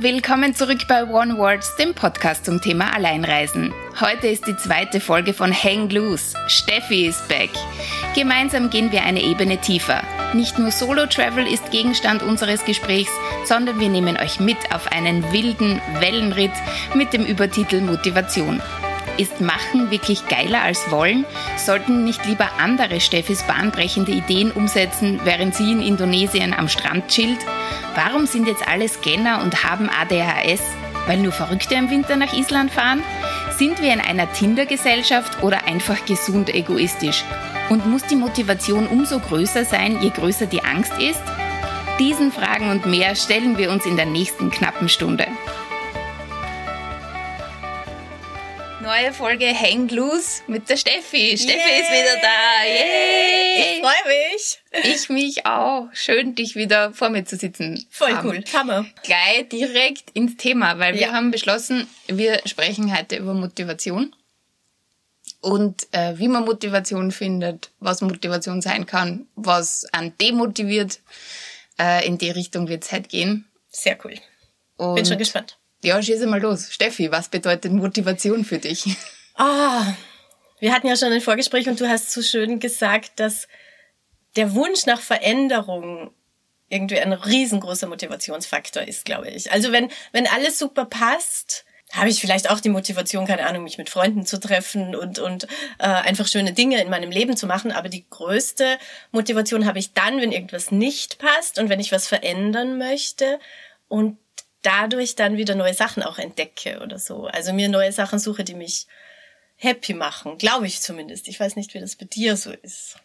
Willkommen zurück bei One Words, dem Podcast zum Thema Alleinreisen. Heute ist die zweite Folge von Hang Loose. Steffi ist back. Gemeinsam gehen wir eine Ebene tiefer. Nicht nur Solo-Travel ist Gegenstand unseres Gesprächs, sondern wir nehmen euch mit auf einen wilden Wellenritt mit dem Übertitel Motivation. Ist Machen wirklich geiler als Wollen? Sollten nicht lieber andere Steffis bahnbrechende Ideen umsetzen, während sie in Indonesien am Strand chillt? Warum sind jetzt alle Scanner und haben ADHS? Weil nur Verrückte im Winter nach Island fahren? Sind wir in einer Tinder-Gesellschaft oder einfach gesund egoistisch? Und muss die Motivation umso größer sein, je größer die Angst ist? Diesen Fragen und mehr stellen wir uns in der nächsten knappen Stunde. Neue Folge Hang Loose mit der Steffi. Steffi Yay. ist wieder da. Yay. Ich freue mich. Ich mich auch. Schön, dich wieder vor mir zu sitzen. Voll haben. cool. Hammer. Gleich direkt ins Thema, weil wir haben beschlossen, wir sprechen heute über Motivation und äh, wie man Motivation findet, was Motivation sein kann, was an demotiviert. Äh, in die Richtung wird es heute gehen. Sehr cool. Und Bin schon gespannt. Ja, schieße mal los. Steffi, was bedeutet Motivation für dich? Ah, wir hatten ja schon ein Vorgespräch und du hast so schön gesagt, dass der Wunsch nach Veränderung irgendwie ein riesengroßer Motivationsfaktor ist, glaube ich. Also wenn, wenn alles super passt, habe ich vielleicht auch die Motivation, keine Ahnung, mich mit Freunden zu treffen und, und äh, einfach schöne Dinge in meinem Leben zu machen. Aber die größte Motivation habe ich dann, wenn irgendwas nicht passt und wenn ich was verändern möchte. Und dadurch dann wieder neue Sachen auch entdecke oder so. Also mir neue Sachen suche, die mich happy machen, glaube ich zumindest. Ich weiß nicht, wie das bei dir so ist.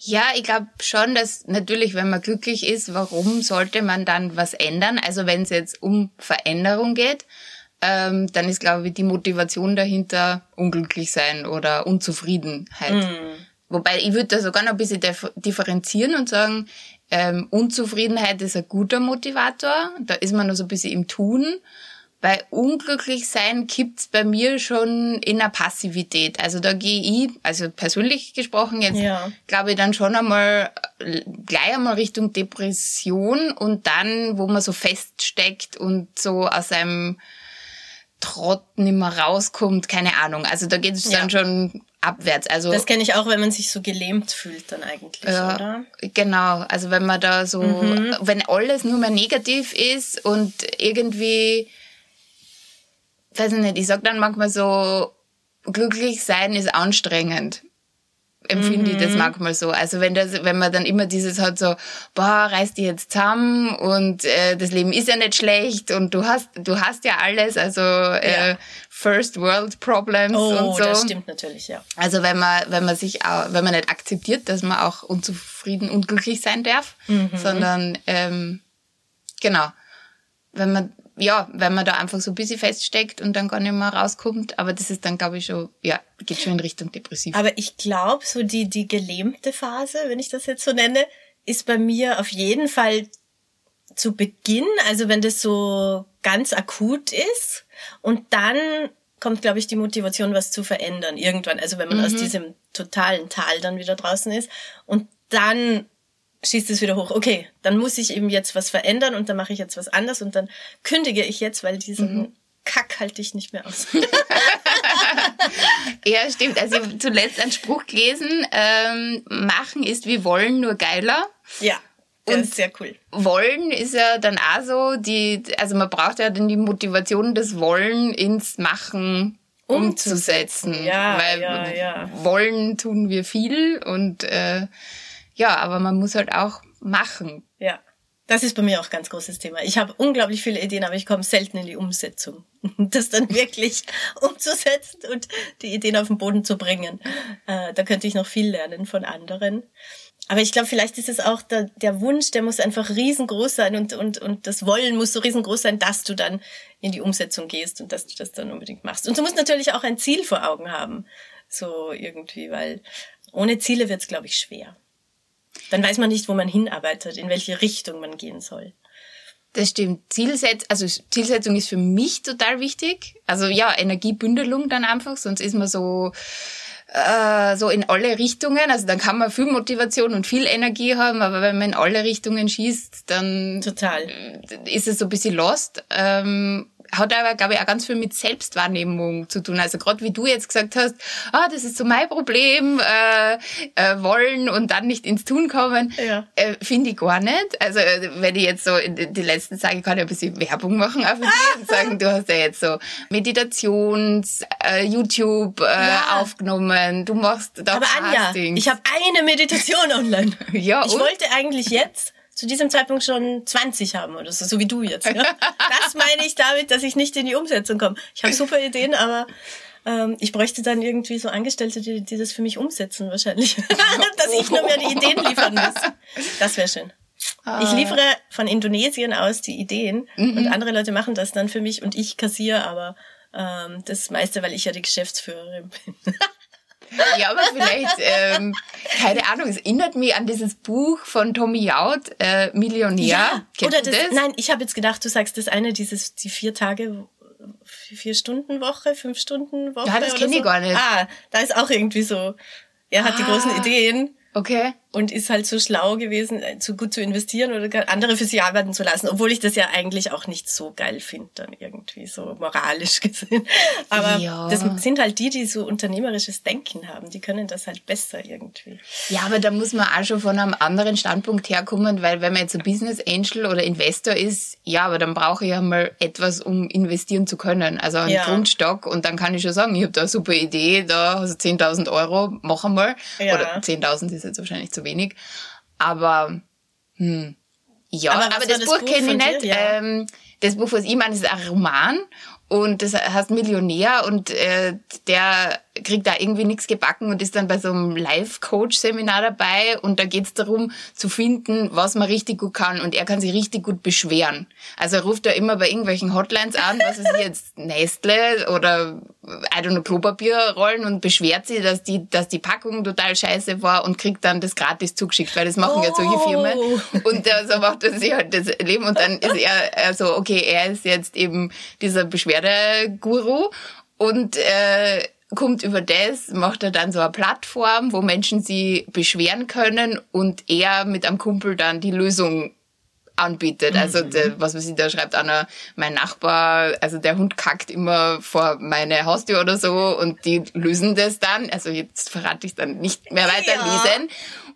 Ja, ich glaube schon, dass natürlich, wenn man glücklich ist, warum sollte man dann was ändern? Also wenn es jetzt um Veränderung geht, ähm, dann ist, glaube ich, die Motivation dahinter unglücklich sein oder Unzufriedenheit. Mm. Wobei ich würde da sogar noch ein bisschen differenzieren und sagen, ähm, Unzufriedenheit ist ein guter Motivator. Da ist man noch so ein bisschen im Tun. Bei unglücklich sein kippt's bei mir schon in einer Passivität. Also da gehe ich, also persönlich gesprochen jetzt, ja. glaube ich dann schon einmal gleich einmal Richtung Depression und dann, wo man so feststeckt und so aus einem Trott nicht mehr rauskommt, keine Ahnung. Also da geht es ja. dann schon abwärts. Also das kenne ich auch, wenn man sich so gelähmt fühlt dann eigentlich, ja, oder? Genau, also wenn man da so, mhm. wenn alles nur mehr negativ ist und irgendwie, weiß ich nicht, ich sag dann manchmal so, glücklich sein ist anstrengend empfinde mhm. ich das manchmal so. Also wenn das, wenn man dann immer dieses hat so, boah, reiß dich jetzt zusammen und äh, das Leben ist ja nicht schlecht und du hast, du hast ja alles, also äh, First World Problems oh, und so. das stimmt natürlich, ja. Also wenn man, wenn man sich auch, wenn man nicht akzeptiert, dass man auch unzufrieden, unglücklich sein darf, mhm. sondern ähm, genau, wenn man ja, wenn man da einfach so ein bisschen feststeckt und dann gar nicht mehr rauskommt. Aber das ist dann, glaube ich, schon, ja, geht schon in Richtung depressiv. Aber ich glaube, so die, die gelähmte Phase, wenn ich das jetzt so nenne, ist bei mir auf jeden Fall zu Beginn, also wenn das so ganz akut ist und dann kommt, glaube ich, die Motivation, was zu verändern irgendwann. Also wenn man mhm. aus diesem totalen Tal dann wieder draußen ist und dann schießt es wieder hoch. Okay, dann muss ich eben jetzt was verändern und dann mache ich jetzt was anders und dann kündige ich jetzt, weil diesen mhm. Kack halte ich nicht mehr aus. ja, stimmt. Also ich habe zuletzt einen Spruch gelesen, ähm, machen ist wie wollen, nur geiler. Ja. Und ist sehr cool. Wollen ist ja dann auch so, die, also man braucht ja dann die Motivation, das Wollen ins Machen umzusetzen. umzusetzen. Ja, weil ja, ja. Wollen tun wir viel und äh, ja, aber man muss halt auch machen. Ja. Das ist bei mir auch ein ganz großes Thema. Ich habe unglaublich viele Ideen, aber ich komme selten in die Umsetzung. Das dann wirklich umzusetzen und die Ideen auf den Boden zu bringen. Äh, da könnte ich noch viel lernen von anderen. Aber ich glaube, vielleicht ist es auch der, der Wunsch, der muss einfach riesengroß sein und, und, und das Wollen muss so riesengroß sein, dass du dann in die Umsetzung gehst und dass du das dann unbedingt machst. Und du musst natürlich auch ein Ziel vor Augen haben. So irgendwie, weil ohne Ziele wird es, glaube ich, schwer. Dann weiß man nicht, wo man hinarbeitet, in welche Richtung man gehen soll. Das stimmt. Zielsetz also Zielsetzung ist für mich total wichtig. Also ja, Energiebündelung dann einfach, sonst ist man so äh, so in alle Richtungen. Also dann kann man viel Motivation und viel Energie haben, aber wenn man in alle Richtungen schießt, dann Total. ist es so ein bisschen lost. Ähm, hat aber, glaube ich, auch ganz viel mit Selbstwahrnehmung zu tun. Also gerade wie du jetzt gesagt hast, ah, das ist so mein Problem, äh, äh, wollen und dann nicht ins Tun kommen, Ja. äh, finde ich gar nicht. Also äh, wenn ich jetzt so in die letzten ich kann ja ein bisschen Werbung machen auf dir und sagen, du hast ja jetzt so Meditations, äh, YouTube äh, Ja. aufgenommen, du machst da Aber Anja, ich habe eine Meditation online. Ja, ich und? wollte eigentlich jetzt zu diesem Zeitpunkt schon 20 haben oder so, so wie du jetzt. Ne? Das meine ich damit, dass ich nicht in die Umsetzung komme. Ich habe super Ideen, aber ähm, ich bräuchte dann irgendwie so Angestellte, die, die das für mich umsetzen wahrscheinlich. dass ich nur mehr die Ideen liefern muss. Das wäre schön. Ah. Ich liefere von Indonesien aus die Ideen Mhm. und andere Leute machen das dann für mich und ich kassiere aber ähm, das meiste, weil ich ja die Geschäftsführerin bin. Ja, aber vielleicht, ähm, keine Ahnung, es erinnert mich an dieses Buch von Tommy Jaud, äh, Millionär. Kennst oder du das, das? nein, ich habe jetzt gedacht, du sagst das eine, dieses, die vier Tage, vier Stunden Woche, fünf Stunden Woche. Ja, das oder kenn ich so. gar nicht. Ah, da ist auch irgendwie so, er hat die Ah. großen Ideen Okay. Und ist halt so schlau gewesen, äh, zu gut zu investieren oder andere für sich arbeiten zu lassen, obwohl ich das ja eigentlich auch nicht so geil finde, dann irgendwie so moralisch gesehen. Aber Ja. das sind halt die, die so unternehmerisches Denken haben, die können das halt besser irgendwie. Ja, aber da muss man auch schon von einem anderen Standpunkt herkommen, weil wenn man jetzt ein Business Angel oder Investor ist, ja, aber dann brauche ich ja mal etwas, um investieren zu können. Also einen Ja. Grundstock und dann kann ich schon sagen, ich habe da eine super Idee, da hast du 10.000 Euro, mach einmal. Ja. Oder 10.000 ist jetzt wahrscheinlich zu wenig. Aber, hm, ja, Aber aber, das, das Buch Buch kenne ich nicht. dir? Ja. Ähm, das Buch, was ich meine, ist ein Roman und das heißt Millionär und äh, der kriegt da irgendwie nichts gebacken und ist dann bei so einem Life-Coach-Seminar dabei und da geht's darum zu finden, was man richtig gut kann und er kann sich richtig gut beschweren. Also er ruft da immer bei irgendwelchen Hotlines an, was ist jetzt Nestle oder I don't know, Klopapierrollen und beschwert sich, dass die, dass die Packung total scheiße war und kriegt dann das gratis zugeschickt, weil das machen ja solche Oh. Firmen. Und äh, so macht er sich halt das Leben und dann ist er also okay, er ist jetzt eben dieser Beschwerdeguru und äh, kommt über das, macht er dann so eine Plattform, wo Menschen sie beschweren können und er mit einem Kumpel dann die Lösung anbietet. Also der, was weiß ich, da schreibt einer, mein Nachbar, also der Hund kackt immer vor meine Haustür oder so und die lösen das dann. Also jetzt verrate ich dann nicht mehr weiterlesen.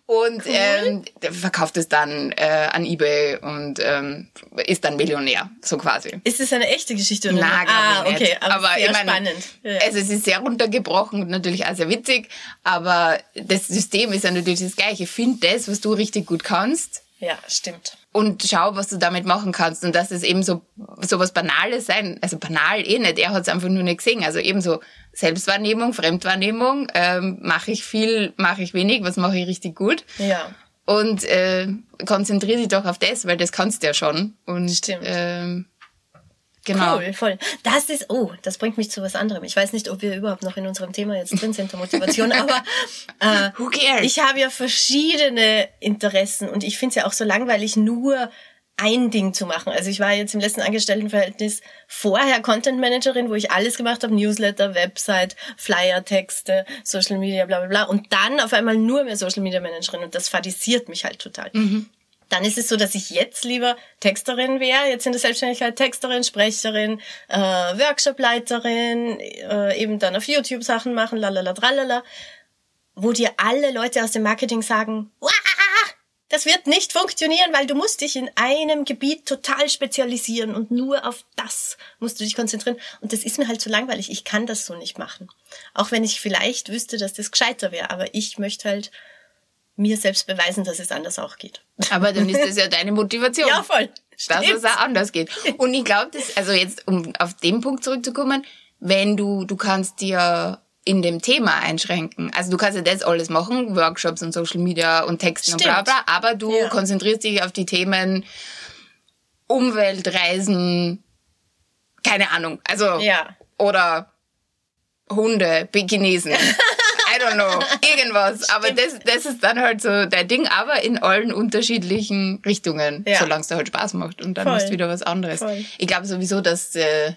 Und ähm, der verkauft es dann äh, an Ebay und ähm, ist dann Millionär, so quasi. Ist das eine echte Geschichte oder Na, Ah, ich nicht. okay, aber, aber sehr ich mein, spannend. Ja. Also es ist sehr runtergebrochen und natürlich auch sehr witzig, aber das System ist ja natürlich das gleiche. Find das, was du richtig gut kannst ja, stimmt. und schau, was du damit machen kannst. Und dass es eben so, so was Banales sein, also banal eh nicht, er hat es einfach nur nicht gesehen. Also eben so Selbstwahrnehmung, Fremdwahrnehmung, ähm, mache ich viel, mache ich wenig, was mache ich richtig gut. Ja. Und äh, konzentriere dich doch auf das, weil das kannst du ja schon. Und Stimmt. Ähm, genau. Cool, voll. Das ist, oh, das bringt mich zu was anderem. Ich weiß nicht, ob wir überhaupt noch in unserem Thema jetzt drin sind, der Motivation, aber äh, Who cares? ich habe ja verschiedene Interessen und ich finde es ja auch so langweilig, nur ein Ding zu machen. Also ich war jetzt im letzten Angestelltenverhältnis vorher Content Managerin, wo ich alles gemacht habe, Newsletter, Website, Flyer, Texte, Social Media, bla bla bla. Und dann auf einmal nur mehr Social Media Managerin und das fadisiert mich halt total. Dann ist es so, dass ich jetzt lieber Texterin wäre, jetzt in der Selbstständigkeit Texterin, Sprecherin, äh, Workshopleiterin, äh, eben dann auf YouTube Sachen machen, lalala, wo dir alle Leute aus dem Marketing sagen, "Wah, das wird nicht funktionieren, weil du musst dich in einem Gebiet total spezialisieren und nur auf das musst du dich konzentrieren. Und das ist mir halt so langweilig. Ich kann das so nicht machen. Auch wenn ich vielleicht wüsste, dass das gescheiter wäre. Aber ich möchte halt mir selbst beweisen, dass es anders auch geht. Aber dann ist das ja deine Motivation. Ja, voll. Dass Stimmt. es auch anders geht. Und ich glaube, das, also jetzt, um auf den Punkt zurückzukommen, wenn du, du kannst dir in dem Thema einschränken. Also du kannst ja das alles machen, Workshops und Social Media und Texten und bla Stimmt. bla, aber du Ja. konzentrierst dich auf die Themen Umwelt, Reisen, keine Ahnung, also Ja. oder Hunde, Pekinesen. Don't know, irgendwas. Aber das, das ist dann halt so dein Ding, aber in allen unterschiedlichen Richtungen, Ja. solange es dir halt Spaß macht. Und dann Voll. machst du wieder was anderes. Voll. Ich glaube sowieso, dass, äh,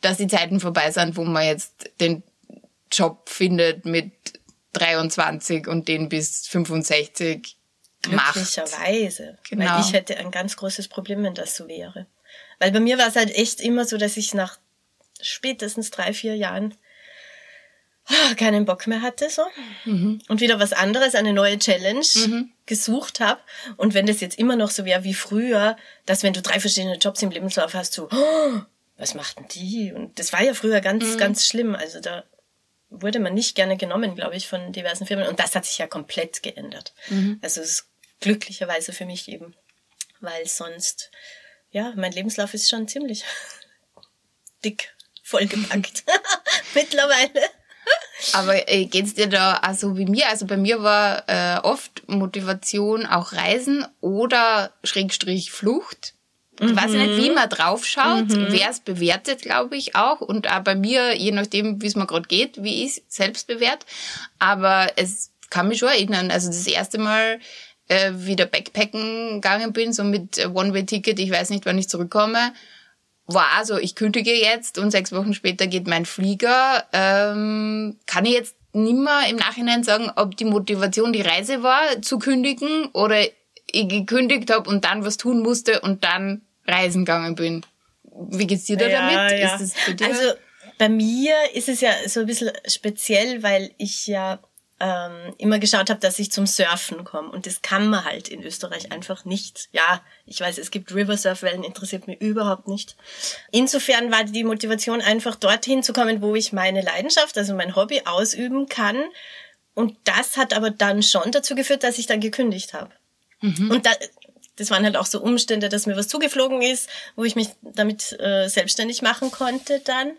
dass die Zeiten vorbei sind, wo man jetzt den Job findet mit 23 und den bis 65 macht. Glücklicherweise. Genau. Weil ich hätte ein ganz großes Problem, wenn das so wäre. Weil bei mir war es halt echt immer so, dass ich nach spätestens drei, vier Jahren keinen Bock mehr hatte so mhm. und wieder was anderes, eine neue Challenge mhm. gesucht habe. Und wenn das jetzt immer noch so wäre wie früher, dass wenn du drei verschiedene Jobs im Lebenslauf hast, so, oh, was macht denn die? Und das war ja früher ganz, mhm. ganz schlimm. Also da wurde man nicht gerne genommen, glaube ich, von diversen Firmen. Und das hat sich ja komplett geändert. Mhm. Also es ist glücklicherweise für mich eben, weil sonst, ja, mein Lebenslauf ist schon ziemlich dick vollgepackt mittlerweile. Aber äh, geht's dir da also wie mir? Also bei mir war äh, oft Motivation auch Reisen oder Schrägstrich Flucht. Ich mhm. weiß nicht, wie man draufschaut, mhm. wer es bewertet, glaube ich auch. Und auch bei mir, je nachdem, wie es mir gerade geht, wie ich selbst bewert. Aber es kann mich schon erinnern. Also das erste Mal äh, wieder Backpacken gegangen bin, so mit One-Way-Ticket, ich weiß nicht, wann ich zurückkomme war also, ich kündige jetzt und sechs Wochen später geht mein Flieger. Ähm, kann ich jetzt nimmer im Nachhinein sagen, ob die Motivation die Reise war, zu kündigen oder ich gekündigt habe und dann was tun musste und dann reisen gegangen bin. Wie geht's dir da ja, damit? Ja. Also bei mir ist es ja so ein bisschen speziell, weil ich ja ähm, immer geschaut habe, dass ich zum Surfen komme. Und das kann man halt in Österreich einfach nicht. Ja, ich weiß, es gibt Riversurf-Wellen, interessiert mich überhaupt nicht. Insofern war die Motivation einfach dorthin zu kommen, wo ich meine Leidenschaft, also mein Hobby ausüben kann. Und das hat aber dann schon dazu geführt, dass ich dann gekündigt habe. Mhm. Und da, das waren halt auch so Umstände, dass mir was zugeflogen ist, wo ich mich damit äh, selbstständig machen konnte dann.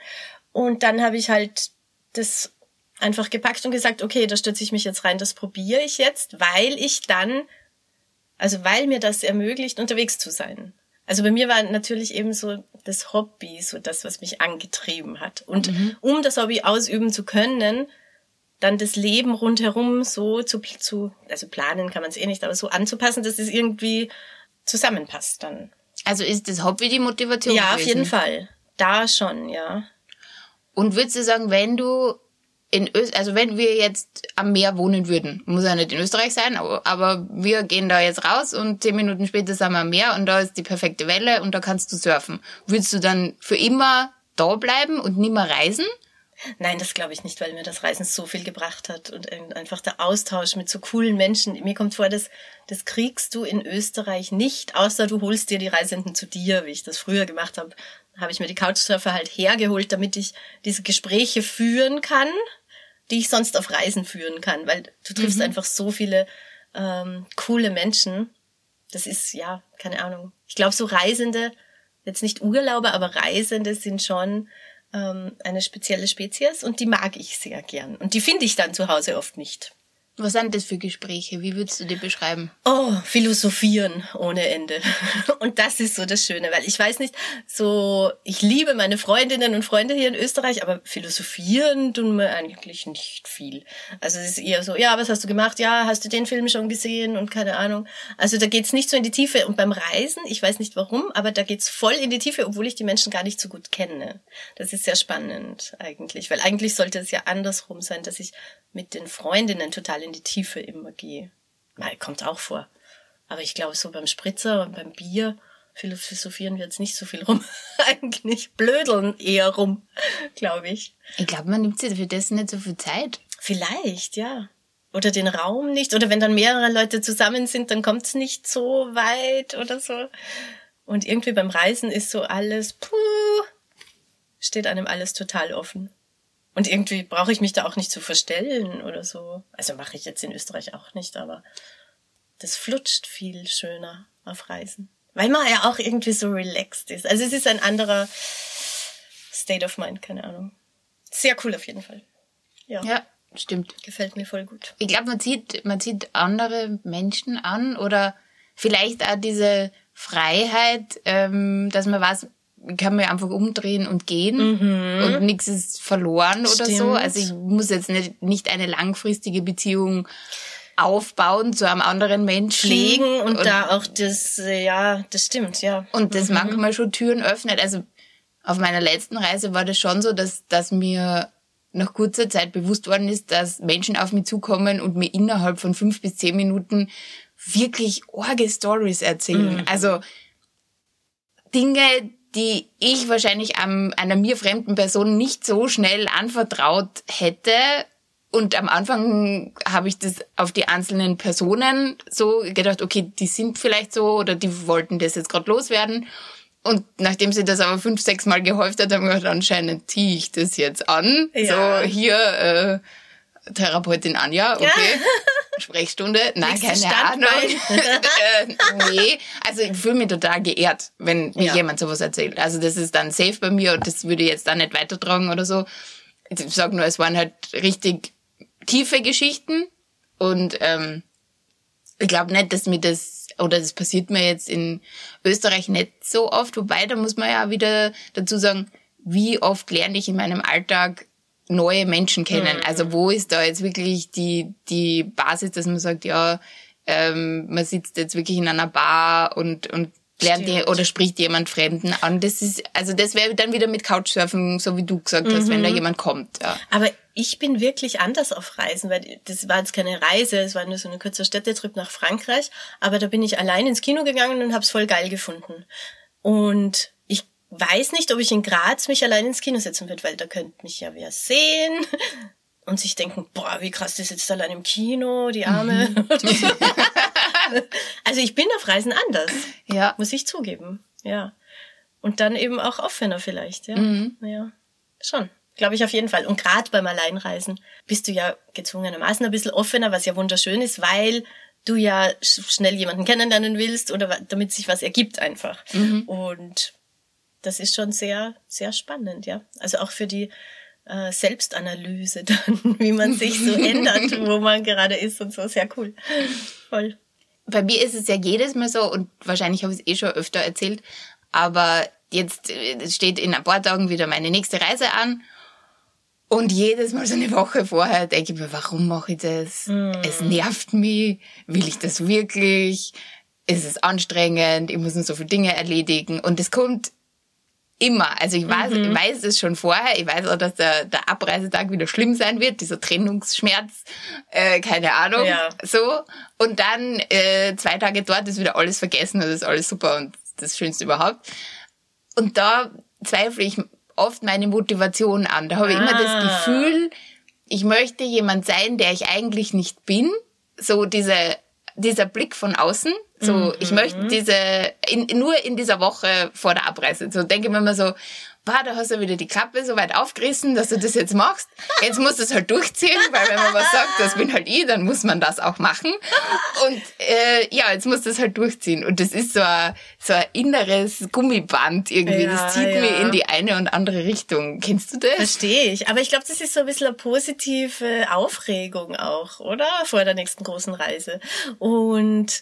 Und dann habe ich halt das einfach gepackt und gesagt, okay, da stürze ich mich jetzt rein, das probiere ich jetzt, weil ich dann, also weil mir das ermöglicht, unterwegs zu sein. Also bei mir war natürlich eben so das Hobby, so das, was mich angetrieben hat. Und mhm. um das Hobby ausüben zu können, dann das Leben rundherum so zu, zu also planen kann man es eh nicht, aber so anzupassen, dass es irgendwie zusammenpasst dann. Also ist das Hobby die Motivation? Ja, gewesen? auf jeden Fall. Da schon, ja. Und würdest du sagen, wenn du in Öst also wenn wir jetzt am Meer wohnen würden, muss ja nicht in Österreich sein, aber, wir gehen da jetzt raus und zehn Minuten später sind wir am Meer und da ist die perfekte Welle und da kannst du surfen. Würdest du dann für immer da bleiben und nie mehr reisen? Nein, das glaube ich nicht, weil mir das Reisen so viel gebracht hat und einfach der Austausch mit so coolen Menschen. Mir kommt vor, dass das kriegst du in Österreich nicht, außer du holst dir die Reisenden zu dir, wie ich das früher gemacht habe. Habe ich mir die Couchsurfer halt hergeholt, damit ich diese Gespräche führen kann die ich sonst auf Reisen führen kann, weil du triffst mhm. einfach so viele ähm, coole Menschen. Das ist, ja, keine Ahnung. Ich glaube, so Reisende, jetzt nicht Urlauber, aber Reisende sind schon ähm, eine spezielle Spezies und die mag ich sehr gern. Und die finde ich dann zu Hause oft nicht. Was sind das für Gespräche? Wie würdest du die beschreiben? Oh, philosophieren ohne Ende. Und das ist so das Schöne, weil ich weiß nicht, so, ich liebe meine Freundinnen und Freunde hier in Österreich, aber philosophieren tun wir eigentlich nicht viel. Also es ist eher so, ja, was hast du gemacht? Ja, hast du den Film schon gesehen? Und keine Ahnung. Also da geht's nicht so in die Tiefe. Und beim Reisen, ich weiß nicht warum, aber da geht's voll in die Tiefe, obwohl ich die Menschen gar nicht so gut kenne. Das ist sehr spannend eigentlich, weil eigentlich sollte es ja andersrum sein, dass ich mit den Freundinnen total in die Tiefe immer gehe. Mal kommt auch vor. Aber ich glaube, so beim Spritzer und beim Bier philosophieren wir jetzt nicht so viel rum. Eigentlich blödeln eher rum, glaube ich. Ich glaube, man nimmt sich für das nicht so viel Zeit. Vielleicht, ja. Oder den Raum nicht. Oder wenn dann mehrere Leute zusammen sind, dann kommt es nicht so weit oder so. Und irgendwie beim Reisen ist so alles, puh, steht einem alles total offen. Und irgendwie brauche ich mich da auch nicht zu verstellen oder so. Also mache ich jetzt in Österreich auch nicht, aber das flutscht viel schöner auf Reisen. Weil man ja auch irgendwie so relaxed ist. Also es ist ein anderer State of Mind, keine Ahnung. Sehr cool auf jeden Fall. Ja. Ja, stimmt. Gefällt mir voll gut. Ich glaube, man zieht, man zieht andere Menschen an oder vielleicht auch diese Freiheit, ähm, dass man weiß, kann mir einfach umdrehen und gehen mhm. und nichts ist verloren oder Stimmt. so. Also ich muss jetzt nicht, nicht eine langfristige Beziehung aufbauen zu einem anderen Menschen. Pflegen und, und da auch das, ja, das stimmt, ja. Und das mhm. manchmal schon Türen öffnet. Also auf meiner letzten Reise war das schon so, dass, dass mir nach kurzer Zeit bewusst worden ist, dass Menschen auf mich zukommen und mir innerhalb von fünf bis zehn Minuten wirklich orge Stories erzählen. Mhm. Also Dinge, die ich wahrscheinlich einem, einer mir fremden Person nicht so schnell anvertraut hätte. Und am Anfang habe ich das auf die einzelnen Personen so gedacht, okay, die sind vielleicht so oder die wollten das jetzt gerade loswerden. Und nachdem sie das aber fünf, sechs Mal gehäuft hat, haben wir gedacht, anscheinend ziehe ich das jetzt an. Ja. So, hier, äh, Therapeutin Anja, okay. Sprechstunde, nein, keine Standbein. Ahnung. äh, nee, also ich fühle mich total geehrt, wenn mir ja. jemand sowas erzählt. Also das ist dann safe bei mir und das würde ich jetzt auch nicht weitertragen oder so. Ich sag nur, es waren halt richtig tiefe Geschichten und ähm, ich glaube nicht, dass mir das oder das passiert mir jetzt in Österreich nicht so oft, wobei da muss man ja wieder dazu sagen, wie oft lerne ich in meinem Alltag neue Menschen kennen. Mhm. Also wo ist da jetzt wirklich die, die Basis, dass man sagt, ja, ähm, man sitzt jetzt wirklich in einer Bar und, und lernt die, oder spricht jemand Fremden an. Das ist, also das wäre dann wieder mit Couchsurfen, so wie du gesagt hast, wenn da mhm. jemand kommt. Ja. Aber ich bin wirklich anders auf Reisen, weil das war jetzt keine Reise, es war nur so ein kurzer Städtetrip nach Frankreich, aber da bin ich allein ins Kino gegangen und habe es voll geil gefunden. Und weiß nicht, ob ich in Graz mich allein ins Kino setzen würde, weil da könnte mich ja wer sehen und sich denken, boah, wie krass, die sitzt allein im Kino, die Arme. Mhm. also ich bin auf Reisen anders. Ja. Muss ich zugeben. Ja. Und dann eben auch offener vielleicht, ja. Mhm. Ja. Schon. Glaube ich auf jeden Fall. Und gerade beim Alleinreisen bist du ja gezwungenermaßen ein bisschen offener, was ja wunderschön ist, weil du ja schnell jemanden kennenlernen willst oder damit sich was ergibt einfach. Mhm. Und das ist schon sehr, sehr spannend, ja. Also auch für die äh, Selbstanalyse dann, wie man sich so ändert, wo man gerade ist und so. Sehr cool. Voll. Bei mir ist es ja jedes Mal so, und wahrscheinlich habe ich es eh schon öfter erzählt, aber jetzt äh, steht in ein paar Tagen wieder meine nächste Reise an. Und jedes Mal so eine Woche vorher denke ich mir, warum mache ich das? Mm. Es nervt mich. Will ich das wirklich? Ist es anstrengend? Ich muss noch so viele Dinge erledigen. Und es kommt Immer. Also ich weiß, mhm. ich weiß es schon vorher. Ich weiß auch, dass der, der Abreisetag wieder schlimm sein wird, dieser Trennungsschmerz, äh, keine Ahnung. Ja. So. Und dann äh, zwei Tage dort ist wieder alles vergessen und ist alles super und das Schönste überhaupt. Und da zweifle ich oft meine Motivation an. Da habe ich ah. immer das ah. Gefühl, ich möchte jemand sein, der ich eigentlich nicht bin. So diese, dieser Blick von außen so, mhm. ich möchte diese, in, nur in dieser Woche vor der Abreise, so denke ich mir immer so, bah, da hast du wieder die Klappe so weit aufgerissen, dass du das jetzt machst. Jetzt musst du es halt durchziehen, weil wenn man was sagt, das bin halt ich, dann muss man das auch machen. Und äh, ja, jetzt musst du es halt durchziehen. Und das ist so ein, so ein inneres Gummiband irgendwie. Ja, das zieht ja. mir in die eine und andere Richtung. Kennst du das? Verstehe ich. Aber ich glaube, das ist so ein bisschen eine positive Aufregung auch, oder? Vor der nächsten großen Reise. Und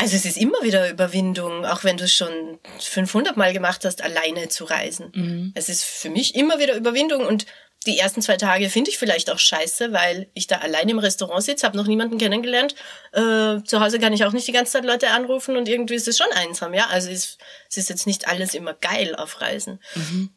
also es ist immer wieder Überwindung, auch wenn du es schon 500 Mal gemacht hast, alleine zu reisen. Mhm. Es ist für mich immer wieder Überwindung und die ersten zwei Tage finde ich vielleicht auch scheiße, weil ich da allein im Restaurant sitze, habe noch niemanden kennengelernt. Äh, zu Hause kann ich auch nicht die ganze Zeit Leute anrufen und irgendwie ist es schon einsam, ja. Also es, es ist jetzt nicht alles immer geil auf Reisen. Mhm.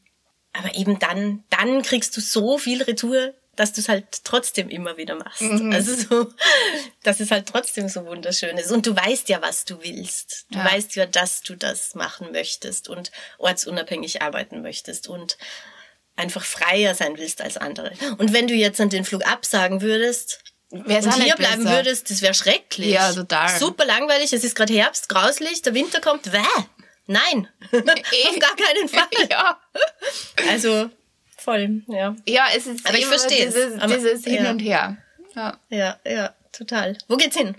Aber eben dann, dann kriegst du so viel Retour dass du es halt trotzdem immer wieder machst. Mhm. Also so, dass es halt trotzdem so wunderschön ist. Und du weißt ja, was du willst. Du ja. weißt ja, dass du das machen möchtest und ortsunabhängig arbeiten möchtest und einfach freier sein willst als andere. Und wenn du jetzt an den Flug absagen würdest, Wär's und hier bleiben besser. würdest, das wäre schrecklich. Ja, total. Super langweilig, es ist gerade Herbst, grauslich, der Winter kommt, wäh. Nein, auf gar keinen Fall. ja. Also voll, ja. Ja, es ist aber ich verstehe dieses, dieses Hin ja. und Her. Ja. ja, ja, total. Wo geht's hin?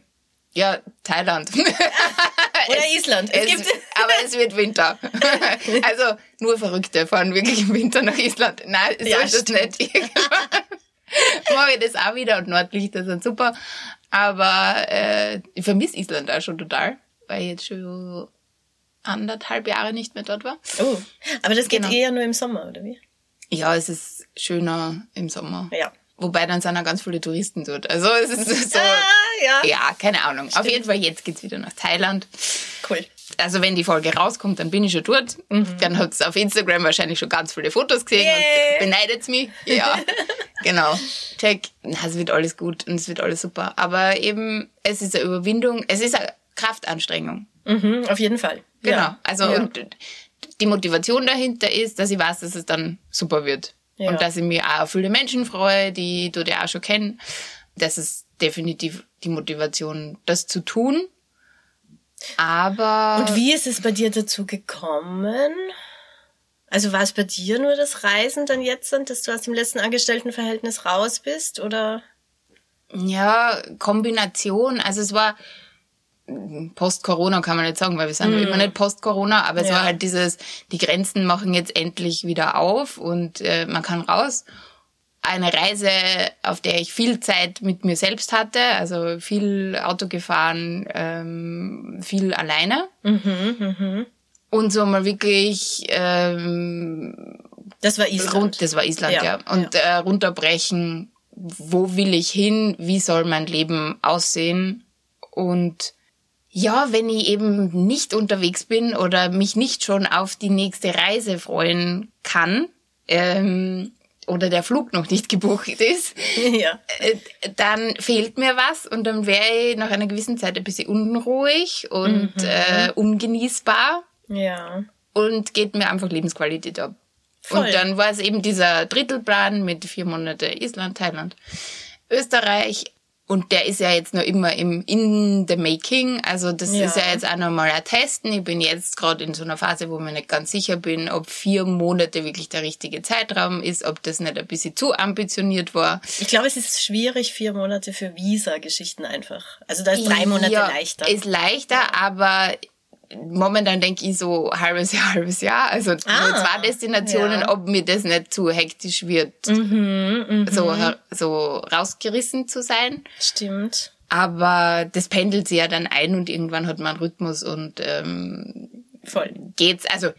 Ja, Thailand. Oder es, Island. Es es, aber es wird Winter. also nur Verrückte fahren wirklich im Winter nach Island. Nein, so ja, ist es nicht. Mache ich das auch wieder und Nordlichter sind super. Aber äh, ich vermisse Island auch schon total, weil ich jetzt schon anderthalb Jahre nicht mehr dort war. Oh, aber das geht genau. eher nur im Sommer, oder wie? Ja, es ist schöner im Sommer. Ja. Wobei dann sind auch ganz viele Touristen dort. Also es ist so. Ah, ja. ja, keine Ahnung. Stimmt. Auf jeden Fall, jetzt geht's wieder nach Thailand. Cool. also wenn die Folge rauskommt, dann bin ich schon dort. Mhm. Dann hat es auf Instagram wahrscheinlich schon ganz viele Fotos gesehen yeah. und beneidet mich. Ja, genau. Check. Es wird alles gut und es wird alles super. Aber eben, es ist eine Überwindung, es ist eine Kraftanstrengung. Mhm, auf jeden Fall. Genau. Ja. Also ja. Und die Motivation dahinter ist, dass ich weiß, dass es dann super wird. Ja. Und dass ich mich auch auf viele Menschen freue, die du dir auch schon kennen. Das ist definitiv die Motivation, das zu tun. Aber. Und wie ist es bei dir dazu gekommen? Also war es bei dir nur das Reisen dann jetzt, dass du aus dem letzten Angestelltenverhältnis raus bist, oder? Ja, Kombination. Also es war Post-Corona kann man nicht sagen, weil wir sind mm. immer nicht Post-Corona, aber es ja. war halt dieses, die Grenzen machen jetzt endlich wieder auf und äh, man kann raus. Eine Reise, auf der ich viel Zeit mit mir selbst hatte, also viel Auto gefahren, ähm, viel alleine. Mhm, mh. Und so mal wirklich ähm, Das war Island. Rund, das war Island, ja. ja. Und ja. Äh, runterbrechen, wo will ich hin, wie soll mein Leben aussehen und ja, wenn ich eben nicht unterwegs bin oder mich nicht schon auf die nächste Reise freuen kann ähm, oder der Flug noch nicht gebucht ist, ja. äh, dann fehlt mir was und dann wäre ich nach einer gewissen Zeit ein bisschen unruhig und mhm. äh, ungenießbar. Ja. Und geht mir einfach Lebensqualität ab. Voll. Und dann war es eben dieser Drittelplan mit vier Monate Island, Thailand, Österreich und der ist ja jetzt noch immer im in the making. Also das ja. ist ja jetzt auch nochmal ein Testen. Ich bin jetzt gerade in so einer Phase, wo mir nicht ganz sicher bin, ob vier Monate wirklich der richtige Zeitraum ist, ob das nicht ein bisschen zu ambitioniert war. Ich glaube, es ist schwierig, vier Monate für Visa-Geschichten einfach. Also da ist drei Monate ja, leichter. Ist leichter, aber momentan denke ich so halbes Jahr, halbes Jahr. Also ah, nur zwei Destinationen, ja. ob mir das nicht zu hektisch wird, mhm, mh. so, so rausgerissen zu sein. Stimmt. Aber das pendelt sich ja dann ein und irgendwann hat man einen Rhythmus und ähm, Voll. geht's. Also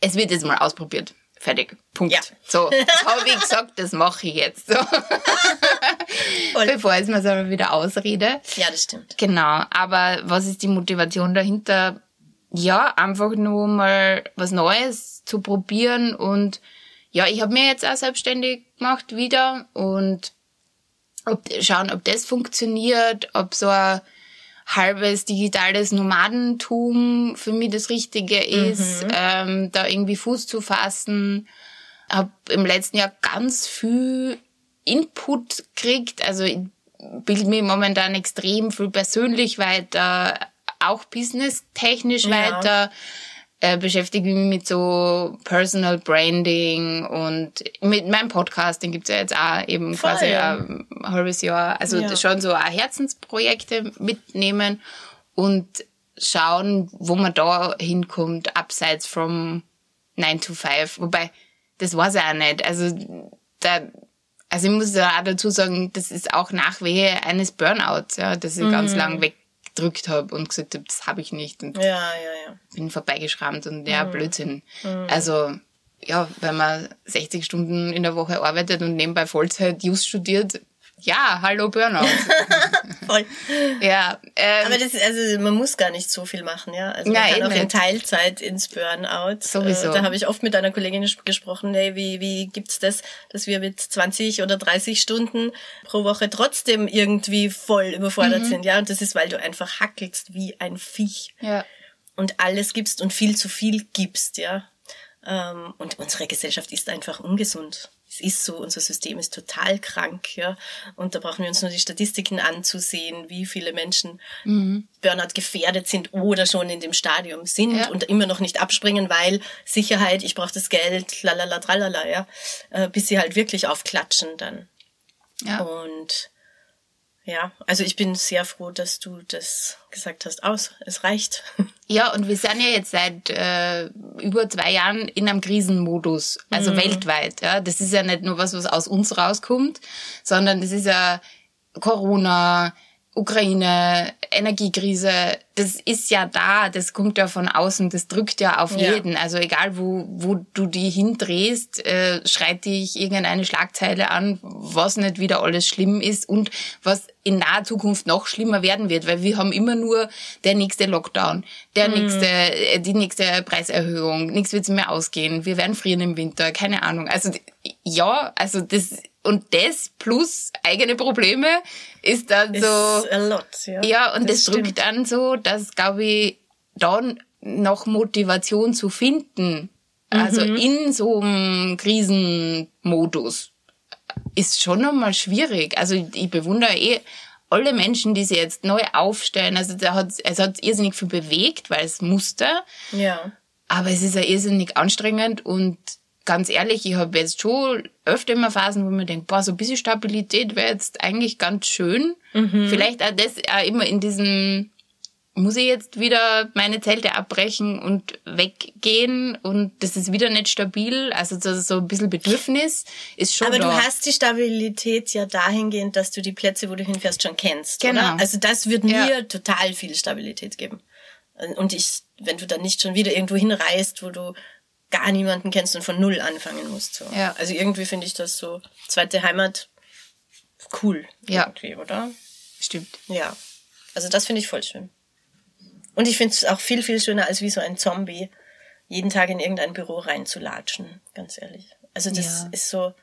es wird jetzt mal ausprobiert. Fertig. Punkt. Ja. So, das habe ich gesagt, das mache ich jetzt. So. Bevor ich mir selber wieder ausrede. Ja, das stimmt. Genau. Aber was ist die Motivation dahinter? Ja, einfach nur mal was Neues zu probieren und ja, ich habe mir jetzt auch selbstständig gemacht wieder und ob, schauen, ob das funktioniert, ob so ein halbes digitales Nomadentum für mich das Richtige ist, mhm. ähm, da irgendwie Fuß zu fassen. Hab im letzten Jahr ganz viel Input gekriegt, also ich bilde mir momentan extrem viel persönlich weiter, auch businesstechnisch ja. weiter, äh, beschäftige mich mit so Personal Branding und mit meinem Podcast, den gibt's ja jetzt auch eben Voll. quasi ein halbes Jahr. Also ja. schon so auch Herzensprojekte mitnehmen und schauen, wo man da hinkommt, abseits from 9 to 5. Wobei, das war's ja auch nicht. Also da also ich muss ja auch dazu sagen, das ist auch Nachwehe eines Burnouts, ja, dass ich mhm. ganz lang weg gedrückt habe und gesagt habe, das habe ich nicht. Und ja, ja, ja. bin vorbeigeschrammt und ja, mhm. Blödsinn. Mhm. Also ja, wenn man 60 Stunden in der Woche arbeitet und nebenbei Vollzeit Just studiert, ja, hallo Burnout. Voll. Ja. Ähm, Aber das, also man muss gar nicht so viel machen, ja. Also man Nein, kann auch in Teilzeit ins Burnout. Sowieso. Äh, da habe ich oft mit einer Kollegin gesprochen, hey, wie, wie gibt's das, dass wir mit 20 oder 30 Stunden pro Woche trotzdem irgendwie voll überfordert mhm. sind, ja. Und das ist, weil du einfach hackelst wie ein Viech. Ja. Und alles gibst und viel zu viel gibst, ja. Ähm, und unsere Gesellschaft ist einfach ungesund es ist so, unser System ist total krank, ja. Und da brauchen wir uns nur die Statistiken anzusehen, wie viele Menschen mhm. Burnout gefährdet sind oder schon in dem Stadium sind ja. und immer noch nicht abspringen, weil Sicherheit, ich brauche das Geld, lalala, tralala, ja. Äh, bis sie halt wirklich aufklatschen dann. Ja. Und ja, also ich bin sehr froh, dass du das gesagt hast. Aus, es reicht. Ja, und wir sind ja jetzt seit äh, über zwei Jahren in einem Krisenmodus, also mhm. weltweit. Ja, das ist ja nicht nur was, was aus uns rauskommt, sondern das ist ja Corona Ukraine, Energiekrise, das ist ja da, das kommt ja von außen, das drückt ja auf Ja. jeden. Also egal, wo, wo du die hindrehst, äh, schreit dich irgendeine Schlagzeile an, was nicht wieder alles schlimm ist und was in naher Zukunft noch schlimmer werden wird, weil wir haben immer nur der nächste Lockdown, der nächste, äh, die nächste Preiserhöhung, nichts wird mehr ausgehen, wir werden frieren im Winter, keine Ahnung. Also ja, also das und das plus eigene Probleme ist dann so a lot, ja. ja, und das, stimmt. drückt dann so, dass, glaube ich, dann noch Motivation zu finden, also Mhm. in so einem Krisenmodus, ist schon nochmal schwierig. Also ich bewundere eh alle Menschen, die sich jetzt neu aufstellen. Also da hat, es hat irrsinnig viel bewegt, weil es musste. Ja. Aber es ist ja irrsinnig anstrengend und ganz ehrlich, ich habe jetzt schon öfter immer Phasen, wo man denkt, boah, so ein bisschen Stabilität wäre jetzt eigentlich ganz schön. Vielleicht auch das auch immer in diesem, muss ich jetzt wieder meine Zelte abbrechen und weggehen und das ist wieder nicht stabil. Also so, so ein bisschen Bedürfnis ist schon Aber da. du hast die Stabilität ja dahingehend, dass du die Plätze, wo du hinfährst, schon kennst. Genau. Oder? Also das wird Ja. mir total viel Stabilität geben. Und ich, wenn du dann nicht schon wieder irgendwo hinreist, wo du gar niemanden kennst und von null anfangen musst. So. Ja. Also irgendwie finde ich das so zweite Heimat cool. Ja. Irgendwie, oder? Stimmt. Ja. Also das finde ich voll schön. Und ich finde es auch viel, viel schöner, als wie so ein Zombie jeden Tag in irgendein Büro reinzulatschen, ganz ehrlich. Also das Ja. ist so,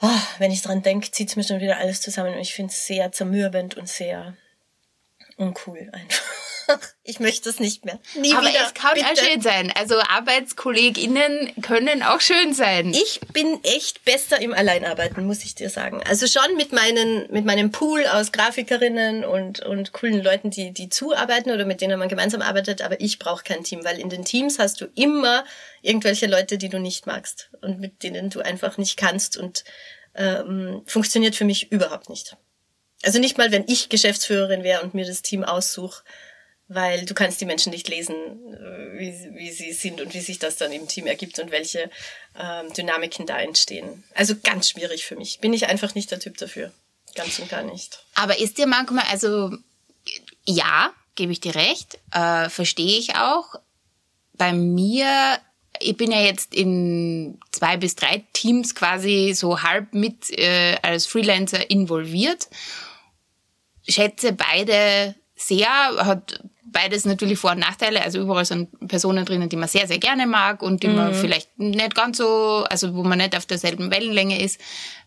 oh, wenn ich dran denke, zieht es mir schon wieder alles zusammen und ich finde es sehr zermürbend und sehr uncool einfach. Ich möchte es nicht mehr. Nie Aber wieder. es kann bitte. auch schön sein. Also ArbeitskollegInnen können auch schön sein. Ich bin echt besser im Alleinarbeiten, muss ich dir sagen. Also schon mit meinen, mit meinem Pool aus Grafikerinnen und, und coolen Leuten, die, die zuarbeiten oder mit denen man gemeinsam arbeitet, aber ich brauche kein Team, weil in den Teams hast du immer irgendwelche Leute, die du nicht magst und mit denen du einfach nicht kannst und ähm, funktioniert für mich überhaupt nicht. Also nicht mal, wenn ich Geschäftsführerin wäre und mir das Team aussuche, weil du kannst die Menschen nicht lesen, äh, wie, wie sie sind und wie sich das dann im Team ergibt und welche ähm, Dynamiken da entstehen. Also ganz schwierig für mich. Bin ich einfach nicht der Typ dafür. Ganz und gar nicht. Aber ist dir manchmal, also ja, gebe ich dir recht, äh, verstehe ich auch. Bei mir, ich bin ja jetzt in zwei bis drei Teams quasi so halb mit äh, als Freelancer involviert. Schätze beide sehr, hat beides natürlich Vor- und Nachteile. Also überall sind Personen drinnen, die man sehr, sehr gerne mag und die man vielleicht nicht ganz so, also wo man nicht auf derselben Wellenlänge ist.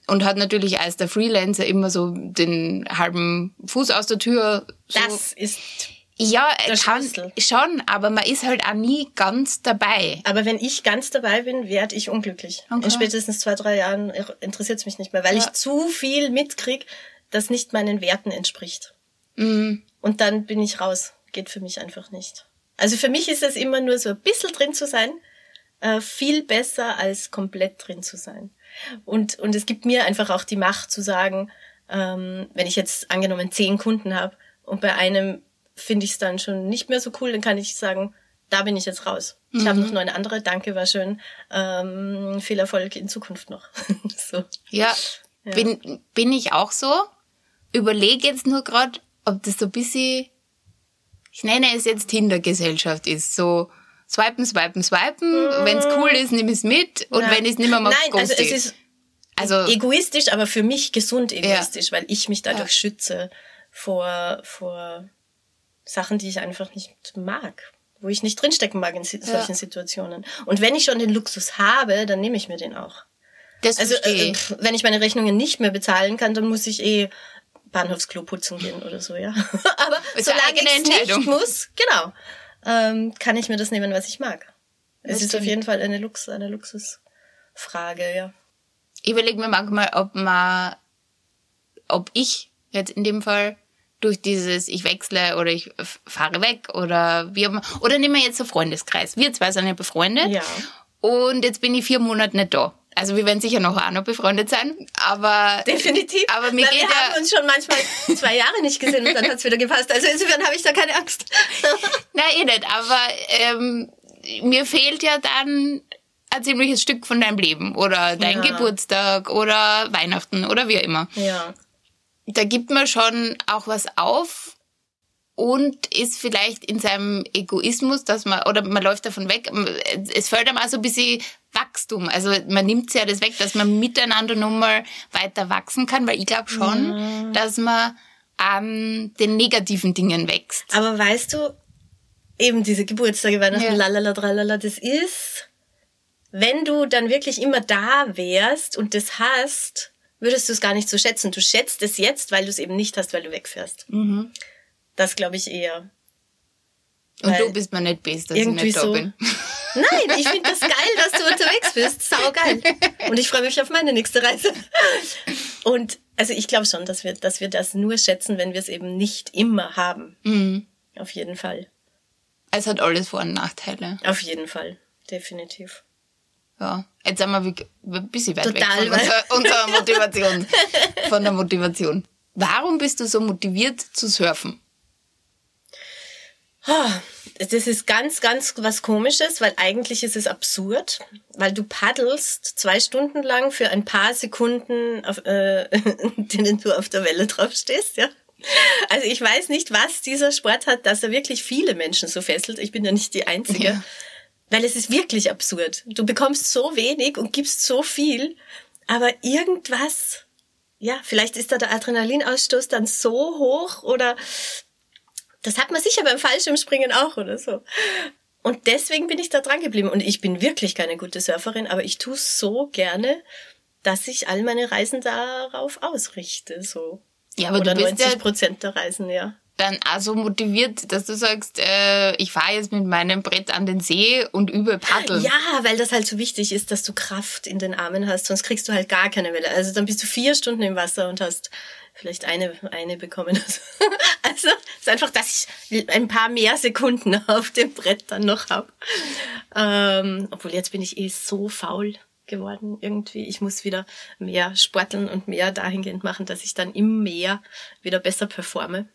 Und hat natürlich als der Freelancer immer so den halben Fuß aus der Tür. So. Das ist. ja, der kann Schlüssel. schon, aber man ist halt auch nie ganz dabei. Aber wenn ich ganz dabei bin, werde ich unglücklich. Okay. In spätestens zwei, drei Jahren interessiert es mich nicht mehr, weil Ja. ich zu viel mitkrieg, das nicht meinen Werten entspricht. Mhm. Und dann bin ich raus. Geht für mich einfach nicht. Also für mich ist es immer nur so ein bisschen drin zu sein, äh, viel besser als komplett drin zu sein. Und, und es gibt mir einfach auch die Macht zu sagen, ähm, wenn ich jetzt angenommen zehn Kunden habe und bei einem finde ich es dann schon nicht mehr so cool, dann kann ich sagen, da bin ich jetzt raus. Ich habe noch neun andere, danke, war schön. Ähm, viel Erfolg in Zukunft noch. so. Ja, Bin, bin ich auch so. Überlege jetzt nur gerade, ob das so ein bisschen, ich nenne es jetzt Tinder-Gesellschaft ist. So swipen, swipen, swipen. Wenn's cool ist, nimm es mit. Und Nein. wenn ich es nicht mehr mag, Nein, also es ist Also, egoistisch, aber für mich gesund egoistisch, weil ich mich dadurch schütze vor, vor Sachen, die ich einfach nicht mag, wo ich nicht drinstecken mag in solchen Situationen. Und wenn ich schon den Luxus habe, dann nehme ich mir den auch. das Also äh, wenn ich meine Rechnungen nicht mehr bezahlen kann, dann muss ich eh Bahnhofsklo putzen gehen oder so, ja. aber eine solange ich nicht muss, genau, ähm, kann ich mir das nehmen, was ich mag. Es Das ist auf jeden Fall eine Lux, eine Luxusfrage, ja. Ich überlege mir manchmal, ob man, ob ich jetzt in dem Fall durch dieses, ich wechsle oder ich fahre weg oder wie immer, oder nehmen wir jetzt so Freundeskreis. Wir zwei sind ja befreundet. Ja. Und jetzt bin ich vier Monate nicht da. Also wir werden sicher noch auch noch befreundet sein, aber Definitiv. Aber mir Weil geht wir ja- haben uns schon manchmal zwei Jahre nicht gesehen und dann hat's wieder gepasst. Also insofern habe ich da keine Angst. Nein, eh nicht, aber ähm, mir fehlt ja dann ein ziemliches Stück von deinem Leben oder dein Ja. Geburtstag oder Weihnachten oder wie auch immer. ja. da gibt man schon auch was auf und ist vielleicht in seinem Egoismus, dass man, oder man läuft davon weg, es fällt einem auch so ein bisschen Wachstum. Also man nimmt ja das weg, dass man miteinander nochmal weiter wachsen kann, weil ich glaube schon, ja. dass man an den negativen Dingen wächst. Aber weißt du, eben diese Geburtstage, Weihnachten, ja. lalala, tralala, das ist, wenn du dann wirklich immer da wärst und das hast, würdest du es gar nicht so schätzen. Du schätzt es jetzt, weil du es eben nicht hast, weil du wegfährst. Mhm. Das glaube ich eher. Und du bist mir nicht best, dass ich nicht da so. bin. Nein, ich finde das geil, dass du unterwegs bist. Sau geil. Und ich freue mich auf meine nächste Reise. Und also ich glaube schon, dass wir, dass wir das nur schätzen, wenn wir es eben nicht immer haben. Mhm. Auf jeden Fall. Es hat alles Vor- und Nachteile. Auf jeden Fall. Definitiv. Ja, jetzt sind wir ein bisschen weit Total weg von unserer, unserer Motivation. von der Motivation. Warum bist du so motiviert zu surfen? Das ist ganz, ganz was Komisches, weil eigentlich ist es absurd, weil du paddelst zwei Stunden lang für ein paar Sekunden, auf, äh, denen du auf der Welle drauf stehst, ja. Also ich weiß nicht, was dieser Sport hat, dass er wirklich viele Menschen so fesselt. Ich bin ja nicht die Einzige. Ja. Weil es ist wirklich absurd. Du bekommst so wenig und gibst so viel, aber irgendwas, ja, vielleicht ist da der Adrenalinausstoß dann so hoch oder das hat man sicher beim Fallschirmspringen auch oder so. Und deswegen bin ich da dran geblieben. Und ich bin wirklich keine gute Surferin, aber ich tue so gerne, dass ich all meine Reisen darauf ausrichte. So. Ja, aber Oder du bist 90 Prozent der Reisen, ja. Dann also motiviert, dass du sagst, äh, ich fahre jetzt mit meinem Brett an den See und übe Paddeln. Ja, weil das halt so wichtig ist, dass du Kraft in den Armen hast, sonst kriegst du halt gar keine Welle. Also dann bist du vier Stunden im Wasser und hast vielleicht eine, eine bekommen. Also es ist einfach, dass ich ein paar mehr Sekunden auf dem Brett dann noch habe. Ähm, obwohl jetzt bin ich eh so faul geworden irgendwie. Ich muss wieder mehr sporteln und mehr dahingehend machen, dass ich dann im Meer wieder besser performe.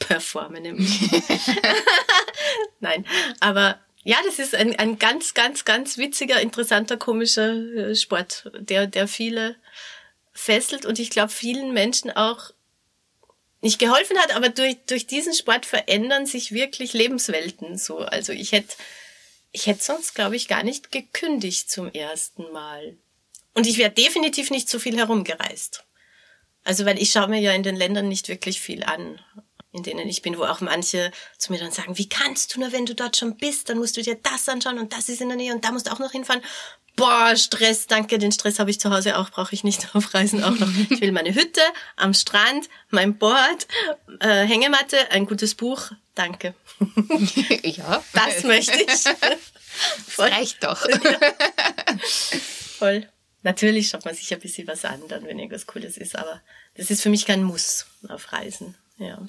Performe nämlich. Nein, aber ja, das ist ein, ein ganz, ganz, ganz witziger, interessanter, komischer äh, Sport, der, der viele fesselt und ich glaube vielen Menschen auch nicht geholfen hat, aber durch, durch diesen Sport verändern sich wirklich Lebenswelten so. Also ich hätte, ich hätte sonst, glaube ich, gar nicht gekündigt zum ersten Mal. Und ich wäre definitiv nicht so viel herumgereist. Also, weil ich schaue mir ja in den Ländern nicht wirklich viel an, in denen ich bin, wo auch manche zu mir dann sagen, wie kannst du nur, wenn du dort schon bist, dann musst du dir das anschauen und das ist in der Nähe und da musst du auch noch hinfahren boah, Stress, danke, den Stress habe ich zu Hause auch, brauche ich nicht auf Reisen auch noch. Ich will meine Hütte am Strand, mein Board, äh, Hängematte, ein gutes Buch, danke. ja. Das möchte ich. Voll. Das reicht doch. Voll. Natürlich schaut man sich ein bisschen was an, dann, wenn irgendwas Cooles ist, aber das ist für mich kein Muss auf Reisen, ja.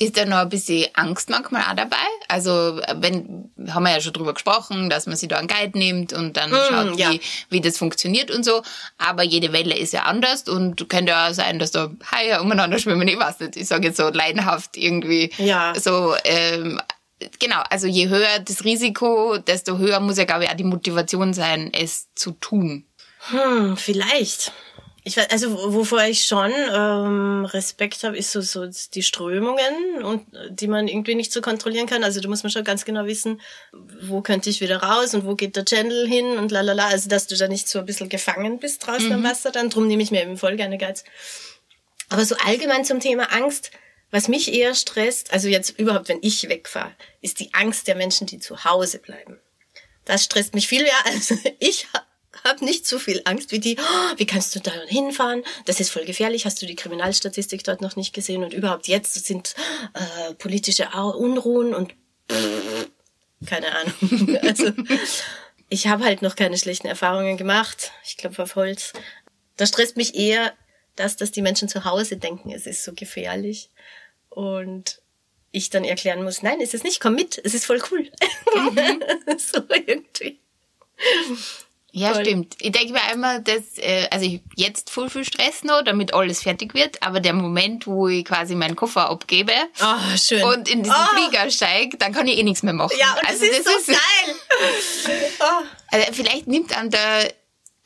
Ist da noch ein bisschen Angst manchmal auch dabei? Also, wenn, haben wir ja schon drüber gesprochen, dass man sich da einen Guide nimmt und dann mm, schaut, wie, ja. wie das funktioniert und so. Aber jede Welle ist ja anders und könnte ja auch sein, dass da Haie umeinander schwimmen, ich weiß nicht. Ich sage jetzt so leidenhaft irgendwie. Ja. So, ähm, genau, also je höher das Risiko, desto höher muss ja, glaube ich, auch die Motivation sein, es zu tun. Hm, vielleicht. Ich weiß, also wovor ich schon ähm, Respekt habe, ist so, so die Strömungen und die man irgendwie nicht so kontrollieren kann. Also da muss man schon ganz genau wissen, wo könnte ich wieder raus und wo geht der Channel hin und lalala. Also dass du da nicht so ein bisschen gefangen bist draußen mhm. am Wasser, dann drum nehme ich mir eben voll gerne Geiz. Aber so allgemein zum Thema Angst, was mich eher stresst, also jetzt überhaupt, wenn ich wegfahre, ist die Angst der Menschen, die zu Hause bleiben. Das stresst mich viel mehr. Also ich hab nicht so viel Angst wie die, oh, wie kannst du da hinfahren? Das ist voll gefährlich. Hast du die Kriminalstatistik dort noch nicht gesehen? Und überhaupt jetzt sind äh, politische Unruhen und keine Ahnung. Also ich habe halt noch keine schlechten Erfahrungen gemacht. Ich glaube auf Holz. Da stresst mich eher das, dass die Menschen zu Hause denken, es ist so gefährlich. Und ich dann erklären muss, nein, es ist nicht, komm mit, es ist voll cool. Mhm. so irgendwie. Ja, Voll. stimmt. Ich denke mir einmal, dass, äh, also ich jetzt voll viel Stress noch, damit alles fertig wird, aber der Moment, wo ich quasi meinen Koffer abgebe oh, schön. und in diesen oh. Flieger steige, dann kann ich eh nichts mehr machen. Ja, und also das ist das so ist, geil. oh. also vielleicht nimmt an da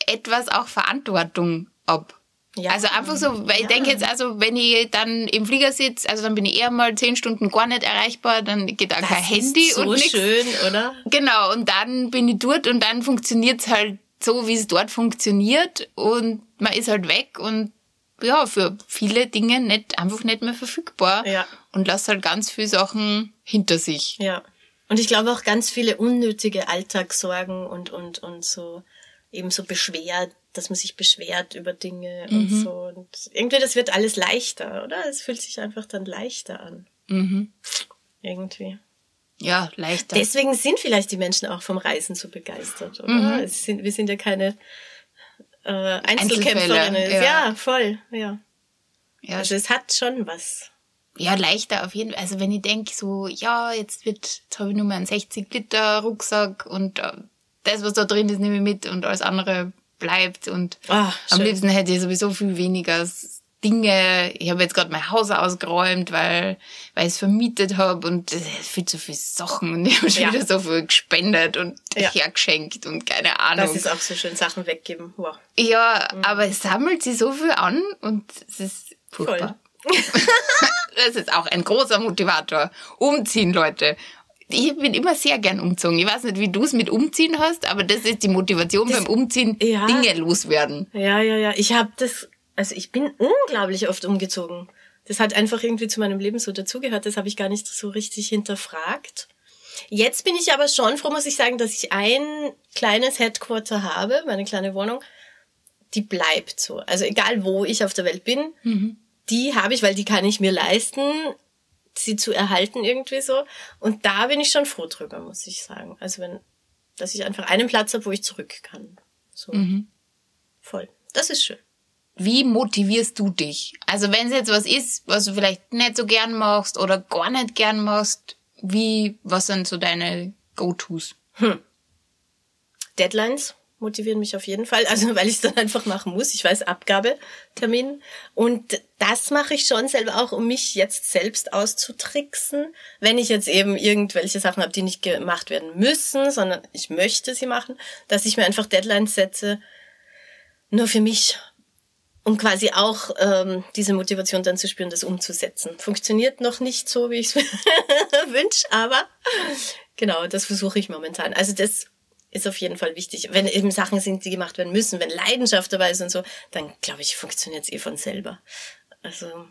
etwas auch Verantwortung ab. Ja. Also einfach so, weil ich denke jetzt, also wenn ich dann im Flieger sitze, also dann bin ich eher mal zehn Stunden gar nicht erreichbar, dann geht da das kein Handy so und nichts. schön, oder? Genau, und dann bin ich dort und dann funktioniert's halt so, wie es dort funktioniert und man ist halt weg und ja, für viele Dinge nicht, einfach nicht mehr verfügbar. Ja. Und lässt halt ganz viele Sachen hinter sich. Ja. Und ich glaube auch ganz viele unnötige Alltagssorgen und, und, und so, eben so beschwert, dass man sich beschwert über Dinge mhm. und so. Und irgendwie, das wird alles leichter, oder? Es fühlt sich einfach dann leichter an. Mhm. Irgendwie. Ja, leichter. Deswegen sind vielleicht die Menschen auch vom Reisen so begeistert, oder? Mhm. Sind, wir sind ja keine äh, Einzelkämpferinnen. Ja. ja. voll, ja. ja. Also es hat schon was. Ja, leichter auf jeden Fall. Also wenn ich denke so, ja, jetzt wird, jetzt habe ich nur mal einen 60 Liter Rucksack und äh, das, was da drin ist, nehme ich mit und alles andere bleibt. Und Ach, am liebsten hätte ich sowieso viel weniger Dinge. Ich habe jetzt gerade mein Haus ausgeräumt, weil, weil ich es vermietet habe und es ist viel zu viele Sachen und ich habe schon ja. wieder so viel gespendet und ja. hergeschenkt und keine Ahnung. Das ist auch so schön, Sachen weggeben. Wow. Ja, mhm. aber es sammelt sich so viel an und es ist furchtbar. das ist auch ein großer Motivator. Umziehen, Leute ich bin immer sehr gern umzogen. Ich weiß nicht, wie du es mit Umziehen hast, aber das ist die Motivation das, beim Umziehen, ja. Dinge loswerden. Ja, ja, ja. Ich habe das, also ich bin unglaublich oft umgezogen. Das hat einfach irgendwie zu meinem Leben so dazugehört. Das habe ich gar nicht so richtig hinterfragt. Jetzt bin ich aber schon froh, muss ich sagen, dass ich ein kleines Headquarter habe, meine kleine Wohnung. Die bleibt so. Also egal, wo ich auf der Welt bin, mhm. die habe ich, weil die kann ich mir leisten sie zu erhalten irgendwie so. Und da bin ich schon froh drüber, muss ich sagen. Also wenn, dass ich einfach einen Platz habe, wo ich zurück kann. So. Mhm. Voll. Das ist schön. Wie motivierst du dich? Also wenn es jetzt was ist, was du vielleicht nicht so gern machst oder gar nicht gern machst, wie, was sind so deine Go-Tos? Hm. Deadlines motivieren mich auf jeden Fall. Also weil ich es dann einfach machen muss. Ich weiß Abgabetermin. Und das mache ich schon selber auch, um mich jetzt selbst auszutricksen. Wenn ich jetzt eben irgendwelche Sachen habe, die nicht gemacht werden müssen, sondern ich möchte sie machen, dass ich mir einfach Deadlines setze, nur für mich, um quasi auch ähm, diese Motivation dann zu spüren, das umzusetzen. Funktioniert noch nicht so, wie ich es wünsche, aber genau, das versuche ich momentan. Also das ist auf jeden Fall wichtig. Wenn eben Sachen sind, die gemacht werden müssen, wenn Leidenschaft dabei ist und so, dann glaube ich, funktioniert es eh von selber. Also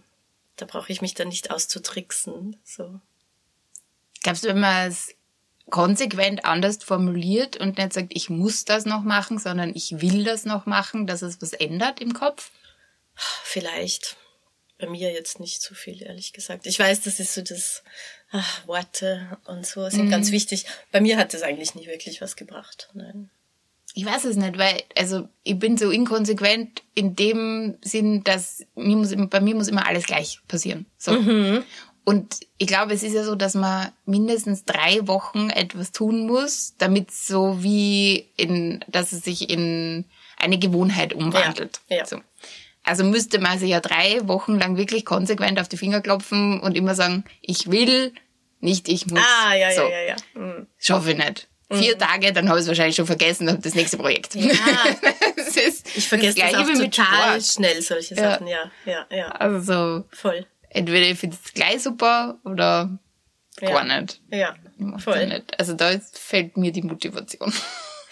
da brauche ich mich dann nicht auszutricksen. So. Glaubst du, wenn man es konsequent anders formuliert und nicht sagt, ich muss das noch machen, sondern ich will das noch machen, dass es was ändert im Kopf? Vielleicht. Bei mir jetzt nicht so viel, ehrlich gesagt. Ich weiß, das ist so das ach, Worte und so sind mhm. ganz wichtig. Bei mir hat das eigentlich nie wirklich was gebracht. Nein. Ich weiß es nicht, weil, also, ich bin so inkonsequent in dem Sinn, dass mir muss, bei mir muss immer alles gleich passieren. So. Mhm. Und ich glaube, es ist ja so, dass man mindestens drei Wochen etwas tun muss, damit so wie in, dass es sich in eine Gewohnheit umwandelt. Ja, ja. So. Also müsste man sich ja drei Wochen lang wirklich konsequent auf die Finger klopfen und immer sagen, ich will, nicht ich muss. Ah, ja, so. ja, ja, ja. Mhm. Schaffe ich nicht. Vier mhm. Tage, dann habe ich es wahrscheinlich schon vergessen und habe das nächste Projekt. Ja. das ist ich vergesse das, das auch total schnell, solche Sachen, ja, ja, ja. ja. Also voll. Entweder ich finde es gleich super oder gar nicht. Ja, voll. Nicht. Also da fällt mir die Motivation.